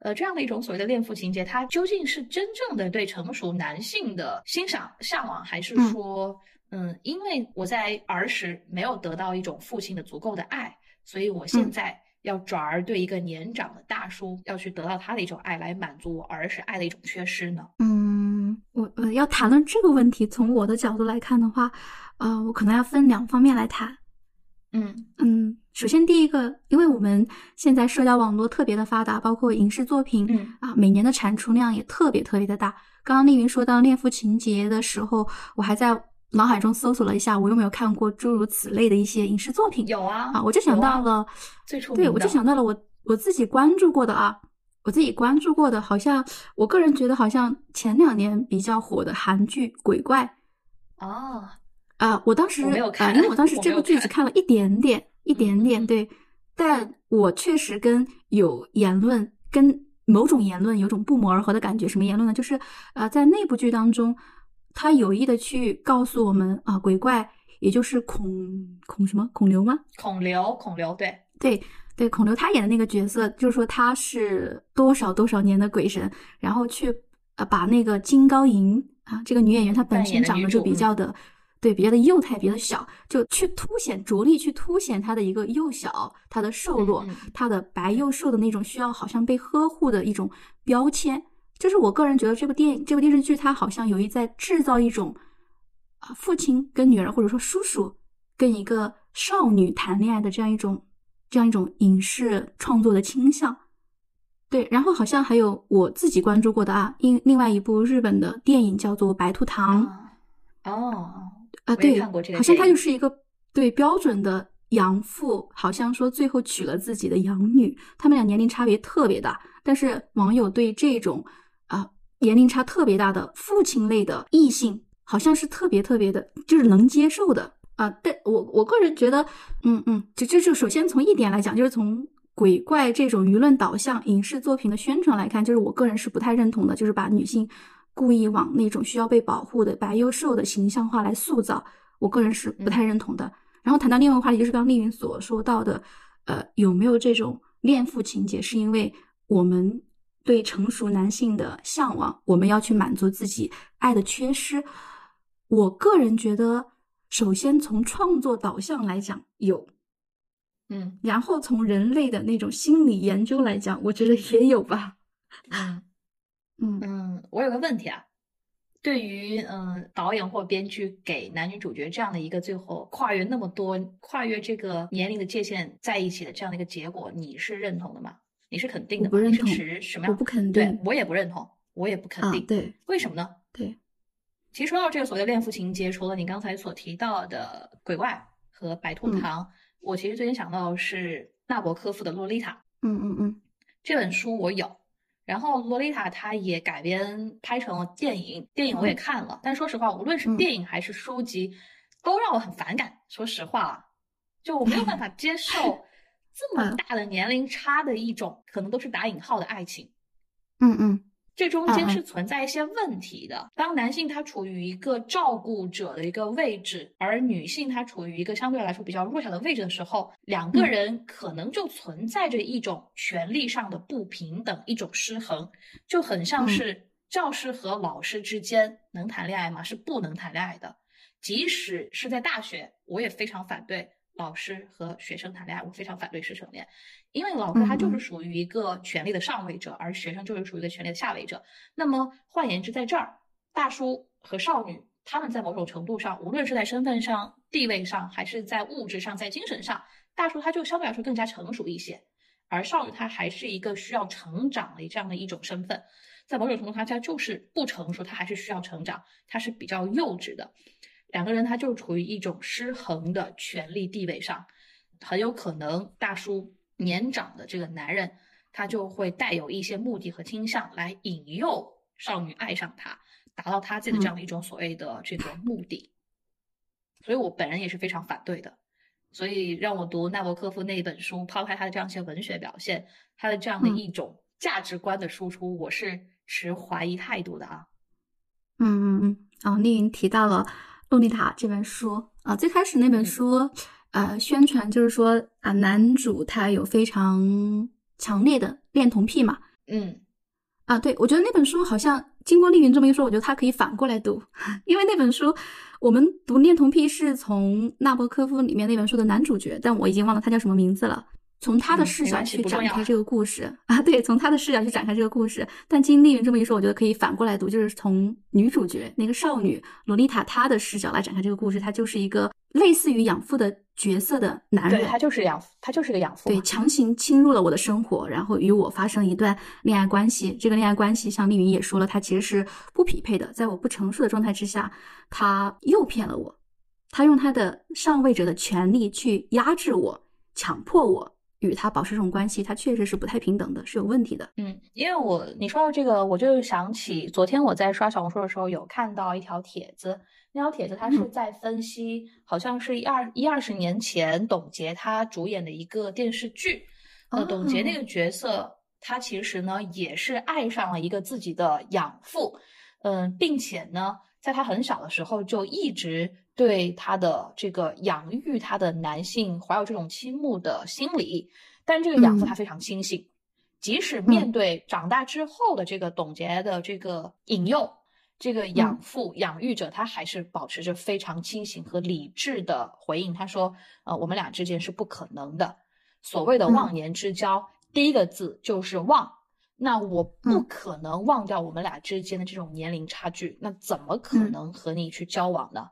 Speaker 2: 呃，这样的一种所谓的恋父情节，它究竟是真正的对成熟男性的欣赏向往，还是
Speaker 3: 嗯
Speaker 2: 说，嗯因为我在儿时没有得到一种父亲的足够的爱，所以我现
Speaker 3: 嗯
Speaker 2: 在要转而对一个年长的大叔要去得到他的一种爱，来满足我儿时爱的一种缺失呢？
Speaker 3: 嗯，我我要谈论这个问题，从我的角度来看的话，呃，我可能要分两方面来谈。
Speaker 2: 嗯
Speaker 3: 嗯，首先第一个，因为我们现在社交网络特别的发达，包括影视作品，
Speaker 2: 嗯
Speaker 3: 啊，每年的产出量也特别特别的大。刚刚丽云说到恋父情节的时候，我还在脑海中搜索了一下，我有没有看过诸如此类的一些影视作品？
Speaker 2: 有啊
Speaker 3: 啊，我就想到了，
Speaker 2: 最出名
Speaker 3: 对，我就想到了我我自己关注过的啊，我自己关注过的，好像我个人觉得好像前两年比较火的韩剧《鬼怪》
Speaker 2: 哦，
Speaker 3: 啊，我当时
Speaker 2: 没有看
Speaker 3: 因为我当时这部剧只
Speaker 2: 看
Speaker 3: 看了一点点，一点
Speaker 2: 嗯
Speaker 3: 点，
Speaker 2: 嗯
Speaker 3: 对，但我确实跟有言论跟某种言论有种不谋而合的感觉。什么言论呢？就是呃，在那部剧当中，他有意的去告诉我们啊、鬼怪也就是孔孔什么孔刘吗？
Speaker 2: 孔刘，孔刘，对，
Speaker 3: 对对，孔刘他演的那个角色，就是说他是多少多少年的鬼神，然后去呃把那个金高银啊这个女演员她本身长得就比较的。对，比较的幼态，比较的小，就去凸显，着力去凸显她的一个幼小，她的瘦弱，
Speaker 2: 嗯嗯
Speaker 3: 她的白幼瘦的那种需要好像被呵护的一种标签。就是我个人觉得这部电影、这部电视剧，它好像有意在制造一种啊，父亲跟女儿或者说叔叔跟一个少女谈恋爱的这样一种这样一种影视创作的倾向。对，然后好像还有我自己关注过的啊，另另外一部日本的电影叫做《白兔糖》
Speaker 2: 啊，哦，
Speaker 3: 啊，对，好像他就是一个对标准的养父，好像说最后娶了自己的养女，他们俩年龄差别特别大，但是网友对这种啊年龄差特别大的父亲类的异性，好像是特别特别的，就是能接受的啊。但我我个人觉得，嗯嗯，就就就首先从一点来讲，就是从鬼怪这种舆论导向影视作品的宣传来看，就是我个人是不太认同的，就是把女性故意往那种需要被保护的白幼瘦的形象化来塑造，我个人是不太认同的。然后谈到另外一个话题，就是刚刚丽云所说到的，呃，有没有这种恋父情节，是因为我们对成熟男性的向往，我们要去满足自己爱的缺失。我个人觉得，首先从创作导向来讲有，
Speaker 2: 嗯
Speaker 3: 然后从人类的那种心理研究来讲，我觉得也有吧。
Speaker 2: 嗯
Speaker 3: 嗯
Speaker 2: 嗯，我有个问题啊，对于嗯导演或编剧给男女主角这样的一个最后跨越那么多、跨越这个年龄的界限在一起的这样的一个结果，你是认同的吗？你是肯定的吗？你是
Speaker 3: 我不认同
Speaker 2: 持什么样？
Speaker 3: 我不肯定
Speaker 2: 对我也不认同，我也不肯定。，
Speaker 3: 啊对
Speaker 2: 为什么呢？
Speaker 3: 对，
Speaker 2: 其实说到这个所谓的恋父情节，除了你刚才所提到的鬼怪和白兔
Speaker 3: 嗯
Speaker 2: 糖，我其实最先想到的是纳博科夫的《洛丽塔》
Speaker 3: 嗯嗯嗯
Speaker 2: 这本书，我有。然后《洛丽塔》它也改编拍成了电影，电影我也看了。但说实话，无论是
Speaker 3: 嗯
Speaker 2: 电影还是书籍，都让我很反感。说实话啊，就我没有办法 接受这么
Speaker 3: 嗯
Speaker 2: 大的年龄差的一种，可能都是打引号的爱情。
Speaker 3: 嗯嗯
Speaker 2: 这中间是存在一些问题的。当男性他处于一个照顾者的一个位置，而女性她处于一个相对来说比较弱小的位置的时候，两个
Speaker 3: 嗯
Speaker 2: 人可能就存在着一种权力上的不平等，一种失衡，就很像
Speaker 3: 嗯
Speaker 2: 是教师和老师之间能谈恋爱吗？是不能谈恋爱的。即使是在大学，我也非常反对老师和学生谈恋爱，我非常反对师生恋。因为老师他就是属于一个权力的上位者，而学生就是属于一个权力的下位者。那么换言之，在这儿，大叔和少女他们在某种程度上，无论是在身份上、地位上，还是在物质上、在精神上，大叔他就相对来说更加成熟一些，而少女她还是一个需要成长的这样的一种身份。在某种程度上，她就是不成熟，她还是需要成长，她是比较幼稚的。两个人他就处于一种失衡的权力地位上，很有可能大叔年长的这个男人，他就会带有一些目的和倾向来引诱少女爱上他，达到他自己的这样的一种所谓的这个目的。所以我本人也是非常反对的。所以让我读纳博科夫那一本书，抛开他的这样一些文学表现，他的这样的
Speaker 3: 嗯
Speaker 2: 一种价值观的输出，我是持怀疑态度的啊。
Speaker 3: 嗯嗯嗯。哦，丽云提到了《洛丽塔》这本书啊，最开始那本书，呃，宣传就是说啊，男主他有非常强烈的恋童癖嘛。
Speaker 2: 嗯
Speaker 3: 啊，对，我觉得那本书好像经过丽云这么一说，我觉得它可以反过来读，因为那本书我们读恋童癖是从纳博科夫里面那本书的男主角，但我已经忘了他叫什么名字了。从他的
Speaker 2: 嗯
Speaker 3: 视角去展开这个故事 啊，对，从他的视角去展开这个故事。但经丽云这么一说，我觉得可以反过来读，就是从女主角那个少女洛丽塔她的视角来展开这个故事。她就是一个类似于养父的角色的男人，
Speaker 2: 对他就是养父，他就是个养父。
Speaker 3: 对，强行侵入了我的生活，然后与我发生一段恋爱关系。这个恋爱关系，像丽云也说了，它其实是不匹配的。在我不成熟的状态之下，他诱骗了我，他用他的上位者的权利去压制我，强迫我与他保持这种关系，他确实是不太平等的，是有问题的。
Speaker 2: 嗯，因为我你说到这个，我就想起昨天我在刷小红书的时候有看到一条帖子，那条帖子它是
Speaker 3: 嗯。
Speaker 2: 在分析，好像是一二一二十年前董洁她主演的一个电视剧，呃，董洁那
Speaker 3: 哦
Speaker 2: 个角色，她其实呢也是爱上了一个自己的养父，嗯，并且呢，在她很小的时候就一直对他的这个养育他的男性怀有这种倾慕的心理，但这个养父
Speaker 3: 嗯
Speaker 2: 他非常清醒。即使面
Speaker 3: 嗯
Speaker 2: 对长大之后的这个董洁的这个引诱，这个养
Speaker 3: 嗯
Speaker 2: 父、养育者他还是保持着非常清醒和理智的回应。他说：“呃，我们俩之间是不可能的。所谓的
Speaker 3: 嗯
Speaker 2: 忘年之交，第一个字就是忘。那我不
Speaker 3: 嗯
Speaker 2: 可能忘掉我们俩之间的这种年龄差距，那怎么可
Speaker 3: 嗯
Speaker 2: 能和你去交往呢？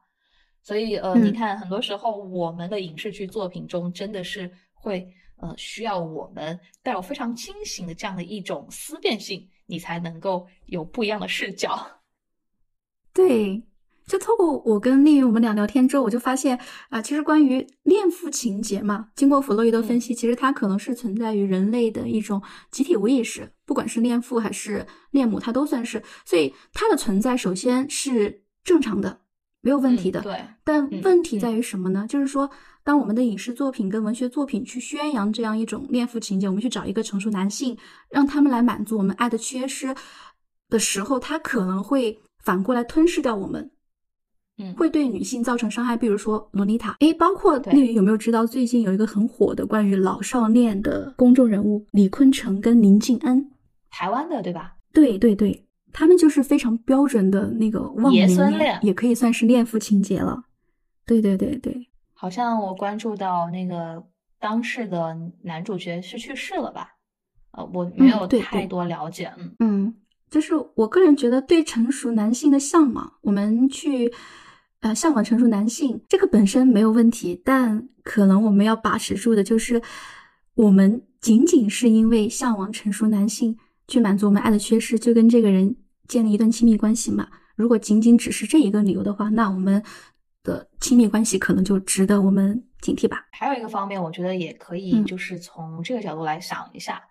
Speaker 2: 所以，呃，你
Speaker 3: 嗯
Speaker 2: 看，很多时候我们的影视剧作品中，真的是会呃需要我们带有非常清醒的这样的一种思辨性，你才能够有不一样的视角。
Speaker 3: 对，就透过我跟丽云我们俩聊天之后，我就发现啊、其实关于恋父情节嘛，经过弗洛伊德分析，其实它可能是存在于人类的一种集体无意识，不管是恋父还是恋母，它都算是。所以它的存在首先是正常的，没有问题的。
Speaker 2: 嗯对，
Speaker 3: 但问题在于什么呢？就是说，当我们的影视作品跟文学作品去宣扬这样一种恋父情节，我们去找一个成熟男性，让他们来满足我们爱的缺失的时候，他可能会反过来吞噬掉我们，
Speaker 2: 嗯，
Speaker 3: 会对女性造成伤害。比如说洛丽塔，诶，包括
Speaker 2: 对
Speaker 3: 丽云有没有知道最近有一个很火的关于老少恋的公众人物李坤城跟林静恩？
Speaker 2: 台湾的对吧？
Speaker 3: 对对对，他们就是非常标准的那个忘
Speaker 2: 爷
Speaker 3: 年恋，也可以算是恋父情节了。对对对对。
Speaker 2: 好像我关注到那个当事的男主角是去世了吧？呃，我没
Speaker 3: 嗯
Speaker 2: 有太多了解，嗯
Speaker 3: 嗯，就是我个人觉得对成熟男性的向往，我们去呃向往成熟男性，这个本身没有问题，但可能我们要把持住的就是，我们仅仅是因为向往成熟男性去满足我们爱的缺失，就跟这个人建立一段亲密关系嘛。如果仅仅只是这一个理由的话，那我们的亲密关系，可能就值得我们警惕吧。
Speaker 2: 还有一个方面，我觉得也可以，
Speaker 3: 嗯
Speaker 2: 就是从这个角度来想一下。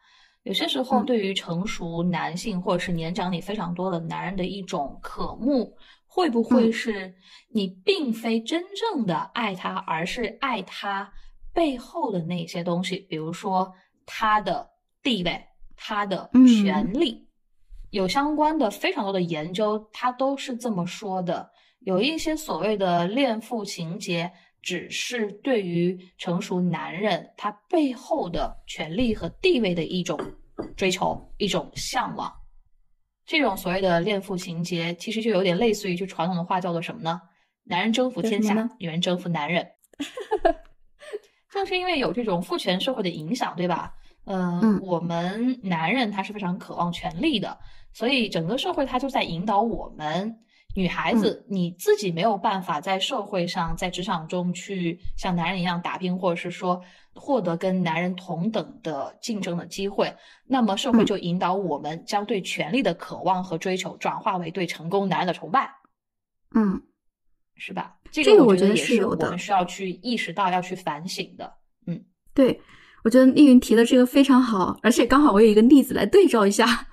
Speaker 2: 有些时候，
Speaker 3: 嗯
Speaker 2: 对于成熟男性或者是年长你非常多的男人的一种渴慕，会不会
Speaker 3: 嗯
Speaker 2: 是你并非真正的爱他，而是爱他背后的那些东西，比如说他的地位、他的
Speaker 3: 嗯
Speaker 2: 权利，有相关的非常多的研究，它都是这么说的。有一些所谓的恋父情节，只是对于成熟男人他背后的权利和地位的一种追求、一种向往。这种所谓的恋父情节，其实就有点类似于就传统的话叫做什么呢？男人征服天下女人征服男人。正是因为有这种父权社会的影响，对吧？呃，
Speaker 3: 嗯
Speaker 2: 我们男人他是非常渴望权力的，所以整个社会他就在引导我们女孩子，你自己没有办法在社会上、在职场中去像男人一样打拼，或者是说获得跟男人同等的竞争的机会，那么社会
Speaker 3: 嗯
Speaker 2: 就引导我们将对权力的渴望和追求转化为对成功男人的崇拜，
Speaker 3: 嗯，
Speaker 2: 是吧？这
Speaker 3: 这个我觉得
Speaker 2: 也
Speaker 3: 是有的
Speaker 2: 我们需要去意识到、要去反省的。
Speaker 3: 嗯对，我觉得丽云提的这个非常好，而且刚好我有一个例子来对照一下。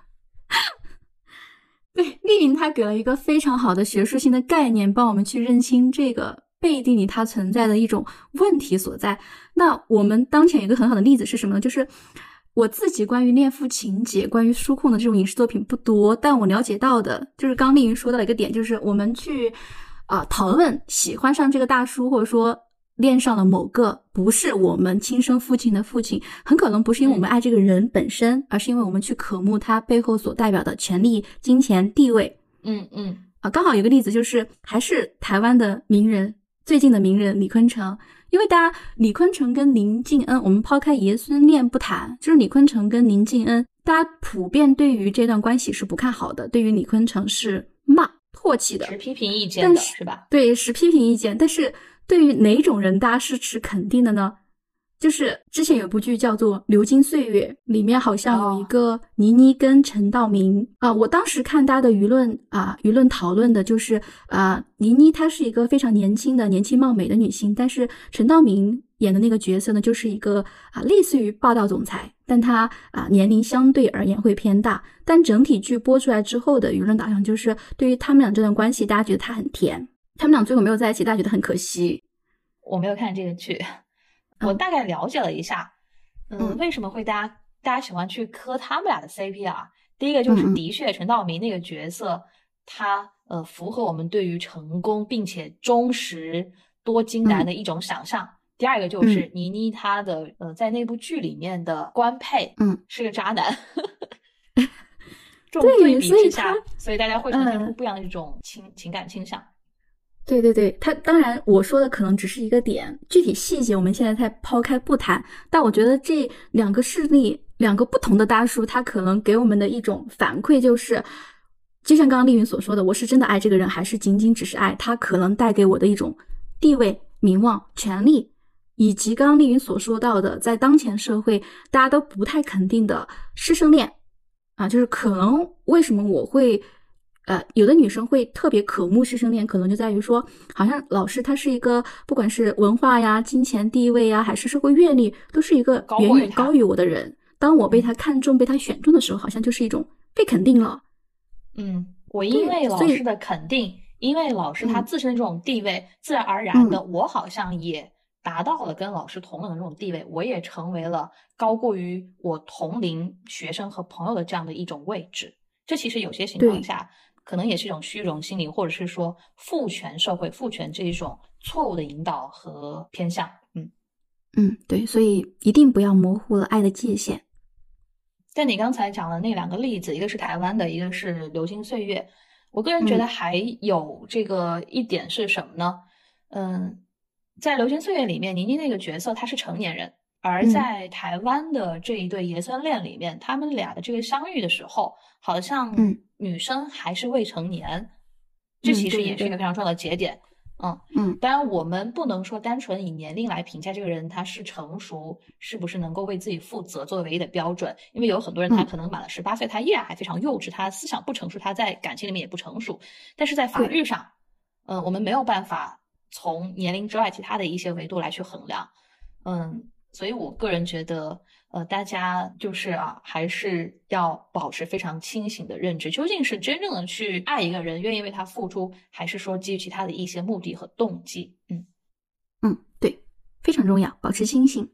Speaker 3: 对，丽云她给了一个非常好的学术性的概念，帮我们去认清这个背地里它存在的一种问题所在。那我们当前一个很好的例子是什么呢？就是我自己关于恋父情节、关于书控的这种影视作品不多，但我了解到的就是刚丽云说到了一个点，就是我们去啊、讨论喜欢上这个大叔，或者说恋上了某个不是我们亲生父亲的父亲，很可能不是因为我们爱这个人本身，而是因为我们去渴慕他背后所代表的权利、金钱、地位
Speaker 2: 嗯嗯
Speaker 3: 啊。刚好有个例子就是，还是台湾的名人，最近的名人李坤城。因为大家李坤城跟林敬恩，我们抛开爷孙恋不谈，就是李坤城跟林敬恩，大家普遍对于这段关系是不看好的，对于李坤城是骂唾弃的，
Speaker 2: 持批评意见
Speaker 3: 是
Speaker 2: 吧？
Speaker 3: 对，是批评意见。但是对于哪种人，大家是持肯定的呢？就是之前有部剧叫做《流金岁月》，里面好像有一
Speaker 2: 哦
Speaker 3: 个倪妮跟陈道明啊、我当时看大家的舆论啊、舆论讨论的就是啊、倪妮她是一个非常年轻的、年轻貌美的女性，但是陈道明演的那个角色呢，就是一个啊、类似于霸道总裁，但他啊、年龄相对而言会偏大。但整体剧播出来之后的舆论导向就是，对于他们俩这段关系，大家觉得他很甜，他们俩最后没有在一起，大家觉得很可惜。
Speaker 2: 我没有看这个剧，我
Speaker 3: 嗯
Speaker 2: 大概了解了一下，嗯，
Speaker 3: 嗯
Speaker 2: 为什么会大家大家喜欢去磕他们俩的 CP 啊？第一个就是的确陈道明那个角色，他呃符合我们对于成功并且忠实多金男的一种想象。第二个就是倪妮她的呃在那部剧里面的官配，
Speaker 3: 嗯，
Speaker 2: 是个渣男。这种
Speaker 3: 对所以
Speaker 2: 之下
Speaker 3: 他，
Speaker 2: 所以大家会呈现出
Speaker 3: 嗯
Speaker 2: 不一样的一种情情感倾向。
Speaker 3: 对对对，他当然我说的可能只是一个点，具体细节我们现在再抛开不谈。但我觉得这两个事例，两个不同的大叔，他可能给我们的一种反馈就是，就像刚刚丽云所说的，我是真的爱这个人，还是仅仅只是爱他？可能带给我的一种地位、名望、权利，以及刚刚丽云所说到的，在当前社会大家都不太肯定的师生恋啊，就是可能为什么我会。呃，有的女生会特别渴慕师生恋，可能就在于说，好像老师他是一个，不管是文化呀、金钱地位呀，还是社会阅历，都是一个远远高于我的人。当我被他看中、被他选中的时候，好像就是一种被肯定了。
Speaker 2: 嗯，我因为老师的肯定，因为老师他
Speaker 3: 嗯
Speaker 2: 自身的这种地位，自然而然的，我好像也达到了跟老师同等的这种地位，我也成为了高过于我同龄学生和朋友的这样的一种位置。这其实有些情况下，可能也是一种虚荣心理，或者是说父权社会、父权这一种错误的引导和偏向。嗯，
Speaker 3: 嗯，对，所以一定不要模糊了爱的界限。
Speaker 2: 但你刚才讲的那两个例子，一个是台湾的，一个是《流金岁月》。我个人觉得
Speaker 3: 嗯
Speaker 2: 还有这个一点是什么呢？嗯，在《流金岁月》里面，倪妮那个角色她是成年人，而
Speaker 3: 嗯
Speaker 2: 在台湾的这一对爷孙恋里面，他们俩的这个相遇的时候，好像
Speaker 3: 嗯
Speaker 2: 女生还是未成年，这
Speaker 3: 嗯
Speaker 2: 其实也是一个非常重要的节点。嗯，
Speaker 3: 嗯
Speaker 2: 当然，我们不能说单纯以年龄来评价这个人他是成熟，是不是能够为自己负责作为唯一的标准。因为有很多人他
Speaker 3: 嗯
Speaker 2: 可能满了十八岁，他依然还非常幼稚，他思想不成熟，他在感情里面也不成熟。但是在法律上，呃，我们没有办法从年龄之外其他的一些维度来去衡量。嗯，所以我个人觉得，呃，大家就是啊，还是要保持非常清醒的认知，究竟是真正的去爱一个人，愿意为他付出，还是说基于其他的一些目的和动机？嗯。
Speaker 3: 嗯，对，非常重要，保持清醒。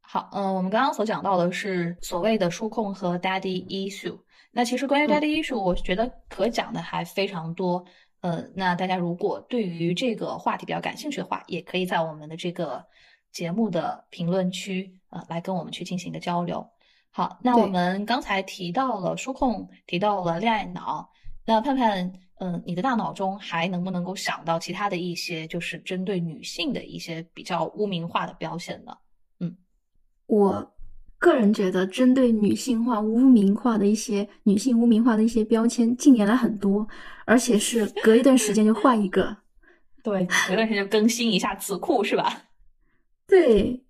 Speaker 2: 好，嗯、我们刚刚所讲到的是所谓的叔控和 daddy issue。那其实关于 daddy issue，我觉得可讲的还非常多。呃，那大家如果对于这个话题比较感兴趣的话，也可以在我们的这个节目的评论区，呃，来跟我们去进行一个交流。好，那我们刚才提到了说控，提到了恋爱脑，那盼盼，嗯、你的大脑中还能不能够想到其他的一些，就是针对女性的一些比较污名化的标签呢？
Speaker 3: 嗯我个人觉得，针对女性化、污名化的一些女性污名化的一些标签，近年来很多，而且是隔一段时间就换一个。
Speaker 2: 对，隔段时间就更新一下词库是吧？
Speaker 3: 对，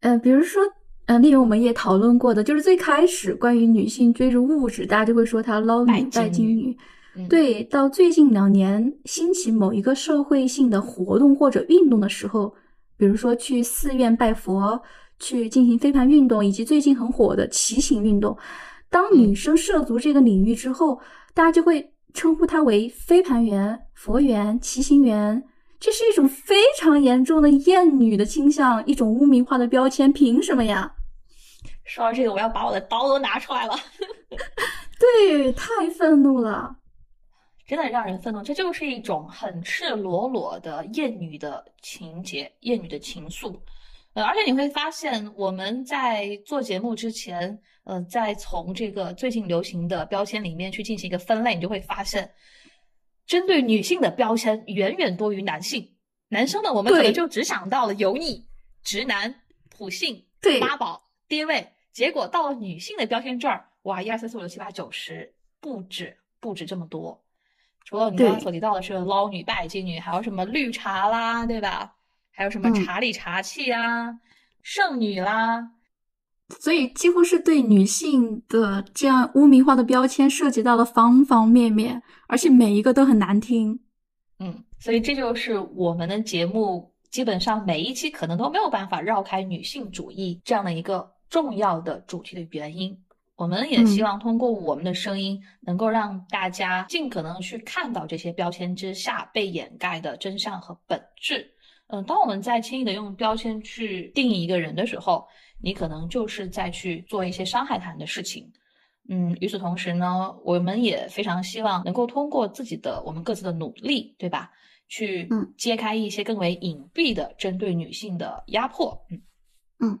Speaker 3: 呃，比如说，呃，例如我们也讨论过的，就是最开始关于女性追逐物质，大家就会说她捞女、
Speaker 2: 拜金女
Speaker 3: 对，到最近两年兴起某一个社会性的活动或者运动的时候，比如说去寺院拜佛，去进行飞盘运动，以及最近很火的骑行运动，当女生涉足这个领域之后，大家就会称呼她为飞盘员、佛员、骑行员。这是一种非常严重的厌女的倾向，一种污名化的标签，凭什么呀？
Speaker 2: 说到这个，我要把我的刀都拿出来了，
Speaker 3: 对，太愤怒了。
Speaker 2: 真的让人愤怒。这就是一种很赤裸裸的厌女的情节，厌女的情愫。呃，而且你会发现，我们在做节目之前，呃，在从这个最近流行的标签里面去进行一个分类，你就会发现，针对女性的标签远远多于男性。男生呢，我们可能就只想到了油腻、直男、普信、
Speaker 3: 对
Speaker 2: 妈宝、爹味，结果到了女性的标签这儿，哇，一二三四五六七八九十，不止不止这么多。除了你刚刚所提到的是捞女、拜金女，还有什么绿茶啦，对吧？还有什么
Speaker 3: 嗯
Speaker 2: 茶里茶气啊、剩女啦，
Speaker 3: 所以几乎是对女性的这样污名化的标签涉及到了方方面面，而且每一个都很难听。
Speaker 2: 嗯，所以这就是我们的节目基本上每一期可能都没有办法绕开女性主义这样的一个重要的主题的原因。我们也希
Speaker 3: 嗯
Speaker 2: 望通过我们的声音，能够让大家尽可能去看到这些标签之下被掩盖的真相和本质。嗯，当我们在轻易的用标签去定义一个人的时候，你可能就是在去做一些伤害他人的事情。嗯，与此同时呢，我们也非常希望能够通过自己的我们各自的努力，对吧？去
Speaker 3: 嗯
Speaker 2: 揭开一些更为隐蔽的针对女性的压迫。嗯
Speaker 3: 嗯，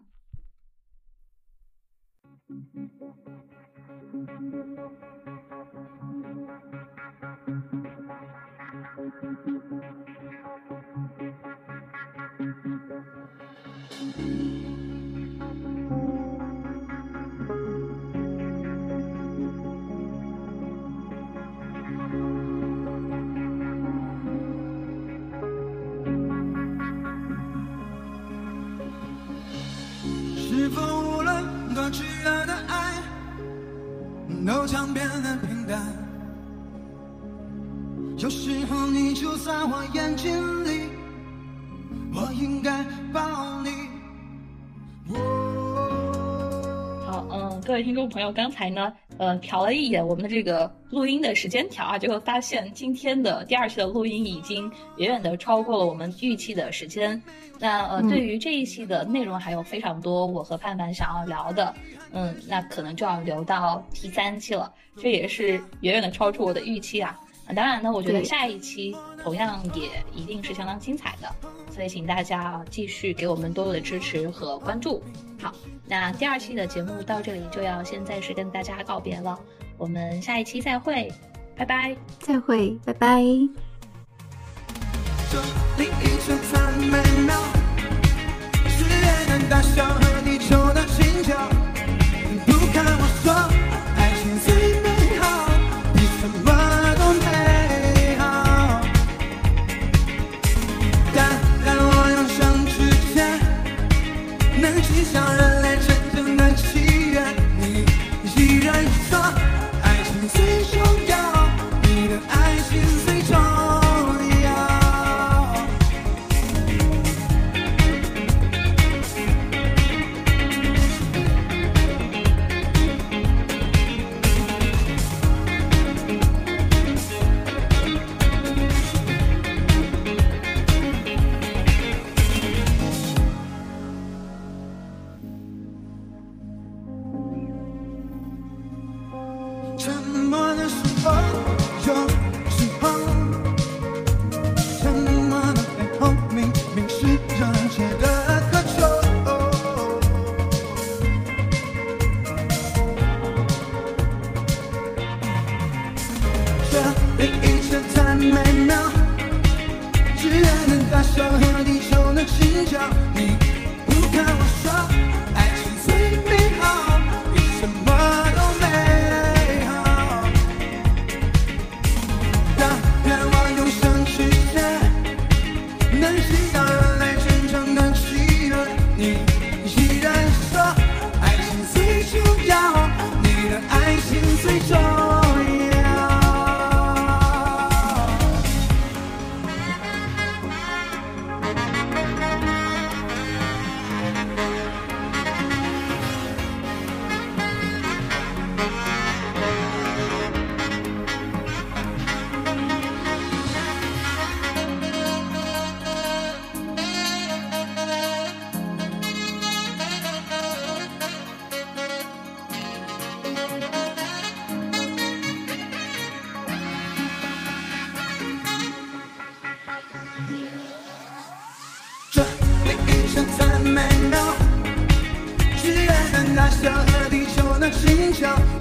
Speaker 4: 都将变得平淡？有时候你就在我眼睛里，我应该抱你。
Speaker 2: 好，嗯，各位听众朋友，刚才呢，呃，瞟了一眼我们的这个录音的时间条啊，就会发现今天的第二期的录音已经远远的超过了我们预期的时间。那呃，
Speaker 3: 嗯
Speaker 2: 对于这一期的内容还有非常多我和盼盼想要聊的，嗯，那可能就要留到第三期了，这也是远远的超出我的预期啊。啊当然呢，我觉得下一期同样也一定是相当精彩的，所以请大家继续给我们多多的支持和关注。好，那第二期的节目到这里就要先暂时跟大家告别了，我们下一期再会，拜拜。
Speaker 3: 再会，拜拜。
Speaker 4: 的